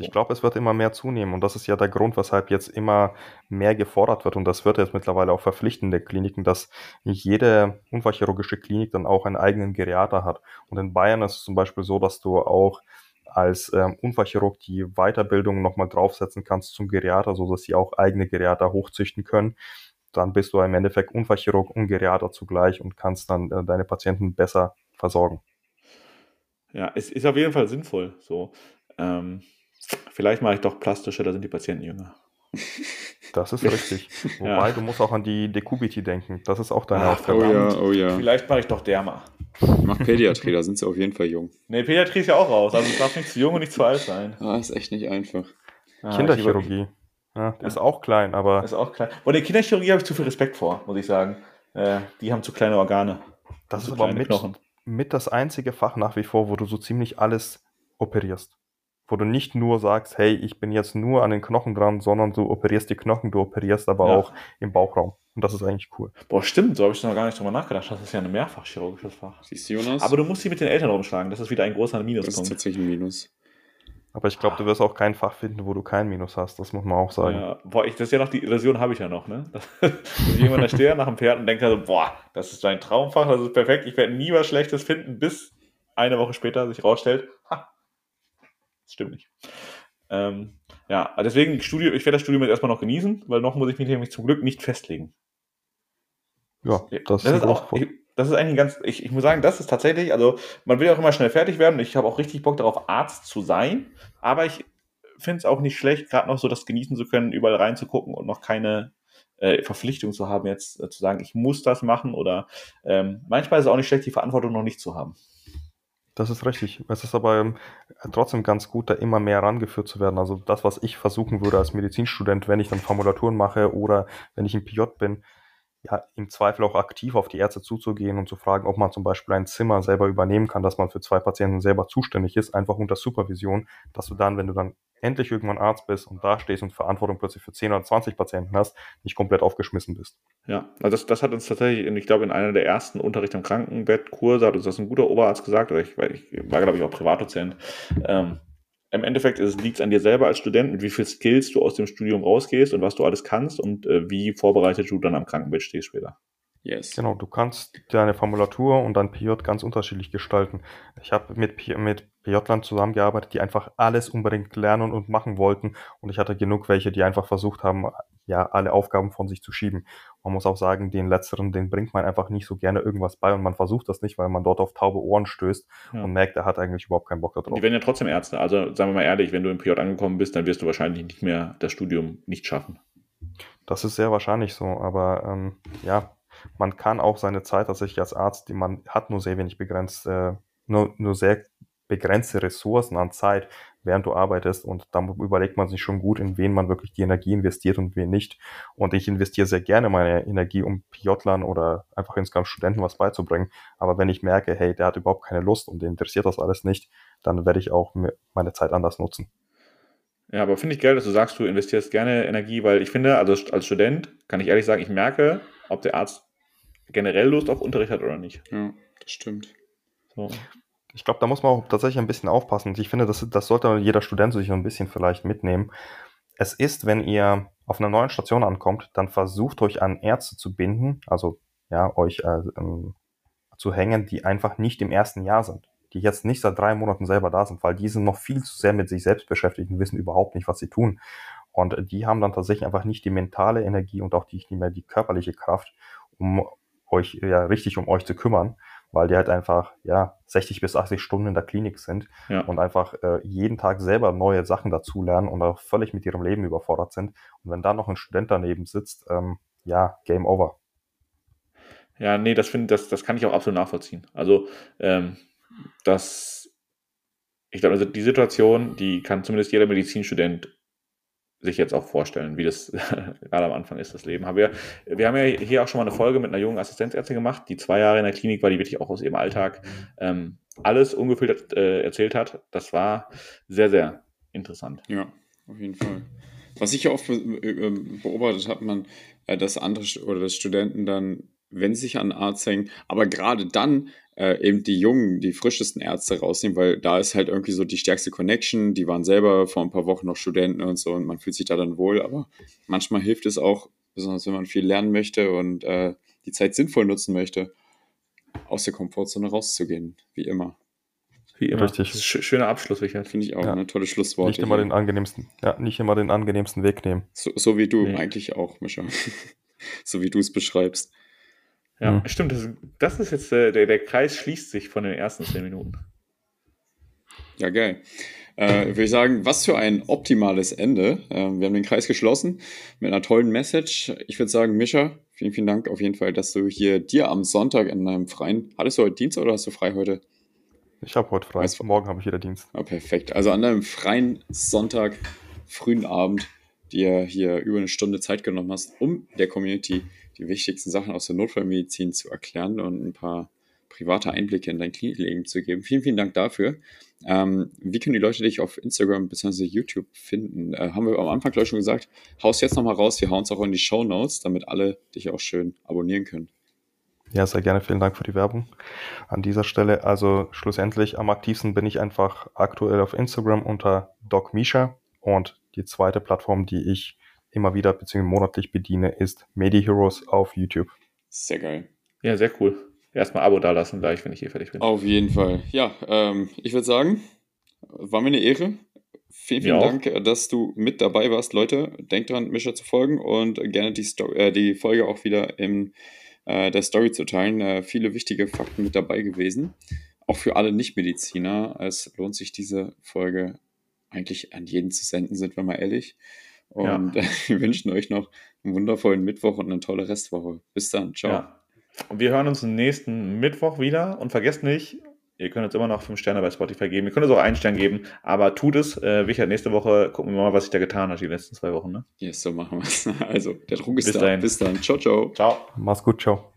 [SPEAKER 3] Ich glaube, es wird immer mehr zunehmen und das ist ja der Grund, weshalb jetzt immer mehr gefordert wird und das wird jetzt mittlerweile auch verpflichtend in Kliniken, dass jede unfallchirurgische Klinik dann auch einen eigenen Geriater hat. Und in Bayern ist es zum Beispiel so, dass du auch als ähm, Unfallchirurg die Weiterbildung nochmal draufsetzen kannst zum Geriater, so dass sie auch eigene Geriater hochzüchten können. Dann bist du im Endeffekt Unfallchirurg und Geriater zugleich und kannst dann äh, deine Patienten besser versorgen.
[SPEAKER 2] Ja, es ist auf jeden Fall sinnvoll. So, ähm, Vielleicht mache ich doch plastischer, da sind die Patienten jünger.
[SPEAKER 3] Das ist richtig. Wobei, ja. du musst auch an die Decubity denken. Das ist auch deine
[SPEAKER 2] Ach, Aufgabe. Oh ja, oh ja. Vielleicht mache ich doch Derma.
[SPEAKER 1] Mach Pädiatrie, da sind sie auf jeden Fall jung.
[SPEAKER 2] Nee, Pädiatrie ist ja auch raus. Also es darf nicht zu jung und nicht zu alt sein.
[SPEAKER 1] Ah, ist echt nicht einfach.
[SPEAKER 3] Ah, Kinderchirurgie. Ja, ja. Ist auch klein, aber.
[SPEAKER 2] Ist auch klein. Und der Kinderchirurgie habe ich zu viel Respekt vor, muss ich sagen. Äh, die haben zu kleine Organe.
[SPEAKER 3] Das ist aber mit, mit das einzige Fach nach wie vor, wo du so ziemlich alles operierst wo du nicht nur sagst, hey, ich bin jetzt nur an den Knochen dran, sondern du operierst die Knochen, du operierst aber ja. auch im Bauchraum. Und das ist eigentlich cool.
[SPEAKER 2] Boah, stimmt, so habe ich noch gar nicht drüber nachgedacht. Das ist ja ein mehrfachchirurgisches Fach.
[SPEAKER 1] Siehst du, Jonas?
[SPEAKER 2] Aber du musst sie mit den Eltern rumschlagen. Das ist wieder ein großer Minuspunkt.
[SPEAKER 1] Das ist tatsächlich ein Minus.
[SPEAKER 3] Aber ich glaube, du wirst auch kein Fach finden, wo du kein Minus hast. Das muss man auch sagen.
[SPEAKER 2] Ja, boah, ich, das ist ja noch die Illusion habe ich ja noch, ne? Dass, dass jemand da steht nach dem Pferd und denkt also, boah, das ist dein Traumfach, das ist perfekt, ich werde nie was Schlechtes finden, bis eine Woche später sich rausstellt, ha, das stimmt nicht. Ähm, ja, deswegen, Studio, ich werde das Studium jetzt erstmal noch genießen, weil noch muss ich mich nämlich zum Glück nicht festlegen.
[SPEAKER 3] Ja,
[SPEAKER 2] das, das ist auch, ich, das ist eigentlich ganz, ich, ich muss sagen, das ist tatsächlich, also man will auch immer schnell fertig werden. Ich habe auch richtig Bock darauf, Arzt zu sein, aber ich finde es auch nicht schlecht, gerade noch so das genießen zu können, überall reinzugucken und noch keine äh, Verpflichtung zu haben, jetzt äh, zu sagen, ich muss das machen oder ähm, manchmal ist es auch nicht schlecht, die Verantwortung noch nicht zu haben.
[SPEAKER 3] Das ist richtig. Es ist aber ähm, trotzdem ganz gut, da immer mehr rangeführt zu werden. Also das, was ich versuchen würde als Medizinstudent, wenn ich dann Formulaturen mache oder wenn ich im PJ bin, ja, im Zweifel auch aktiv auf die Ärzte zuzugehen und zu fragen, ob man zum Beispiel ein Zimmer selber übernehmen kann, dass man für zwei Patienten selber zuständig ist, einfach unter Supervision, dass du dann, wenn du dann endlich irgendwann Arzt bist und da stehst und Verantwortung plötzlich für 10 oder 20 Patienten hast, nicht komplett aufgeschmissen bist.
[SPEAKER 2] Ja, also das, das hat uns tatsächlich, ich glaube, in einer der ersten Unterricht am Krankenbettkurse hat uns das ein guter Oberarzt gesagt, oder ich, ich war, glaube ich, auch Privatdozent, ähm, im Endeffekt liegt es an dir selber als Student, mit wie viel Skills du aus dem Studium rausgehst und was du alles kannst und äh, wie vorbereitet du dann am Krankenbett stehst später.
[SPEAKER 1] Yes.
[SPEAKER 3] Genau, du kannst deine Formulatur und dein PJ ganz unterschiedlich gestalten. Ich habe mit, P- mit PJ-Lern zusammengearbeitet, die einfach alles unbedingt lernen und machen wollten. Und ich hatte genug welche, die einfach versucht haben, ja, alle Aufgaben von sich zu schieben. Man muss auch sagen, den letzteren, den bringt man einfach nicht so gerne irgendwas bei und man versucht das nicht, weil man dort auf taube Ohren stößt
[SPEAKER 2] Ja.
[SPEAKER 3] und merkt, er hat eigentlich überhaupt keinen Bock darauf.
[SPEAKER 2] Die werden ja trotzdem Ärzte. Also sagen wir mal ehrlich, wenn du im PJ angekommen bist, dann wirst du wahrscheinlich nicht mehr das Studium nicht schaffen.
[SPEAKER 3] Das ist sehr wahrscheinlich so, aber ähm, ja, man kann auch seine Zeit tatsächlich als Arzt, die man hat nur sehr wenig begrenzt, äh, nur, nur sehr begrenzte Ressourcen an Zeit, während du arbeitest und dann überlegt man sich schon gut, in wen man wirklich die Energie investiert und wen nicht. Und ich investiere sehr gerne meine Energie, um PJlern oder einfach insgesamt Studenten was beizubringen. Aber wenn ich merke, hey, der hat überhaupt keine Lust und den interessiert das alles nicht, dann werde ich auch me- meine Zeit anders nutzen.
[SPEAKER 2] Ja, aber finde ich geil, dass du sagst, du investierst gerne Energie, weil ich finde, also als Student kann ich ehrlich sagen, ich merke, ob der Arzt generell Lust auf Unterricht hat oder nicht.
[SPEAKER 1] Ja, das stimmt.
[SPEAKER 2] So.
[SPEAKER 3] Ich glaube, da muss man auch tatsächlich ein bisschen aufpassen. Und ich finde, das, das sollte jeder Student sich so ein bisschen vielleicht mitnehmen. Es ist, wenn ihr auf einer neuen Station ankommt, dann versucht euch an Ärzte zu binden, also ja, euch äh, ähm, zu hängen, die einfach nicht im ersten Jahr sind, die jetzt nicht seit drei Monaten selber da sind, weil die sind noch viel zu sehr mit sich selbst beschäftigt und wissen überhaupt nicht, was sie tun. Und die haben dann tatsächlich einfach nicht die mentale Energie und auch die, nicht mehr die körperliche Kraft, um euch, ja, richtig um euch zu kümmern, weil die halt einfach, ja, 60 bis 80 Stunden in der Klinik sind
[SPEAKER 2] Ja.
[SPEAKER 3] und einfach äh, jeden Tag selber neue Sachen dazulernen und auch völlig mit ihrem Leben überfordert sind. Und wenn da noch ein Student daneben sitzt, ähm, ja, Game Over.
[SPEAKER 2] Ja, nee, das finde das, das kann ich auch absolut nachvollziehen. Also, ähm, das, ich glaube, also die Situation, die kann zumindest jeder Medizinstudent sich jetzt auch vorstellen, wie das gerade am Anfang ist, das Leben. Haben wir, wir haben ja hier auch schon mal eine Folge mit einer jungen Assistenzärztin gemacht, die zwei Jahre in der Klinik war, die wirklich auch aus ihrem Alltag ähm, alles ungefiltert äh, erzählt hat. Das war sehr, sehr interessant.
[SPEAKER 1] Ja, auf jeden Fall. Was ich ja oft äh, beobachtet habe, man, äh, dass andere oder dass Studenten dann, wenn sie sich an einen Arzt hängen, aber gerade dann äh, eben die jungen, die frischesten Ärzte rausnehmen, weil da ist halt irgendwie so die stärkste Connection. Die waren selber vor ein paar Wochen noch Studenten und so und man fühlt sich da dann wohl, aber manchmal hilft es auch, besonders wenn man viel lernen möchte und äh, die Zeit sinnvoll nutzen möchte, aus der Komfortzone rauszugehen, wie immer.
[SPEAKER 2] Wie immer.
[SPEAKER 3] Richtig.
[SPEAKER 2] Sch schöner Abschluss, Richard.
[SPEAKER 1] Finde ich auch
[SPEAKER 3] Ja.
[SPEAKER 1] ein tolles Schlusswort.
[SPEAKER 3] Nicht immer den angenehmsten, ja, nicht immer den angenehmsten Weg nehmen.
[SPEAKER 1] So, so wie du
[SPEAKER 2] Nee.
[SPEAKER 1] eigentlich auch, Mischa. so wie du es beschreibst.
[SPEAKER 2] Ja,
[SPEAKER 3] Mhm.
[SPEAKER 2] stimmt. Das, das ist jetzt, äh, der, der Kreis schließt sich von den ersten zehn Minuten.
[SPEAKER 1] Ja, geil. Äh, würde ich sagen, was für ein optimales Ende. Ähm, wir haben den Kreis geschlossen mit einer tollen Message. Ich würde sagen, Mischa, vielen, vielen Dank auf jeden Fall, dass du hier dir am Sonntag in einem freien, hattest du heute Dienst oder hast du frei heute?
[SPEAKER 3] Ich habe heute frei.
[SPEAKER 1] Weiß-
[SPEAKER 3] Morgen habe ich wieder Dienst.
[SPEAKER 1] Ah, perfekt. Also an einem freien Sonntag, frühen Abend, dir hier über eine Stunde Zeit genommen hast, um der Community die wichtigsten Sachen aus der Notfallmedizin zu erklären und ein paar private Einblicke in dein Klinikleben zu geben. Vielen, vielen Dank dafür. Ähm, wie können die Leute dich auf Instagram bzw. YouTube finden? Äh, haben wir am Anfang, glaube schon gesagt. Haus jetzt nochmal raus. Wir hauen es auch in die Show Notes, damit alle dich auch schön abonnieren können.
[SPEAKER 3] Ja, sehr gerne. Vielen Dank für die Werbung an dieser Stelle. Also schlussendlich am aktivsten bin ich einfach aktuell auf Instagram unter DocMisha und die zweite Plattform, die ich immer wieder bzw. monatlich bediene, ist MediHeroes auf YouTube.
[SPEAKER 1] Sehr geil.
[SPEAKER 2] Ja, sehr cool. Erstmal Abo dalassen gleich, wenn ich hier fertig bin.
[SPEAKER 1] Auf jeden Fall. Ja, ähm, ich würde sagen, war mir eine Ehre. Vielen, vielen
[SPEAKER 2] auch.
[SPEAKER 1] Dank, äh, dass du mit dabei warst, Leute. Denkt dran, Mischa zu folgen und gerne die, Sto äh, die Folge auch wieder in äh, der Story zu teilen. Äh, viele wichtige Fakten mit dabei gewesen. Auch für alle Nichtmediziner. Es lohnt sich, diese Folge eigentlich an jeden zu senden, sind wir mal ehrlich. Und
[SPEAKER 2] Ja.
[SPEAKER 1] wir wünschen euch noch einen wundervollen Mittwoch und eine tolle Restwoche. Bis dann. Ciao.
[SPEAKER 2] Ja. Und wir hören uns nächsten Mittwoch wieder. Und vergesst nicht, ihr könnt uns immer noch 5 Sterne bei Spotify geben. Ihr könnt uns auch einen Stern geben, aber tut es. Äh, Richard, nächste Woche gucken wir mal, was sich da getan hat, die letzten zwei Wochen. Ne?
[SPEAKER 1] Yes, so machen wir es. Also, der Druck ist
[SPEAKER 2] Bis
[SPEAKER 1] da.
[SPEAKER 2] dahin.
[SPEAKER 1] Bis dann. Ciao, ciao.
[SPEAKER 2] Ciao.
[SPEAKER 3] Mach's gut, ciao.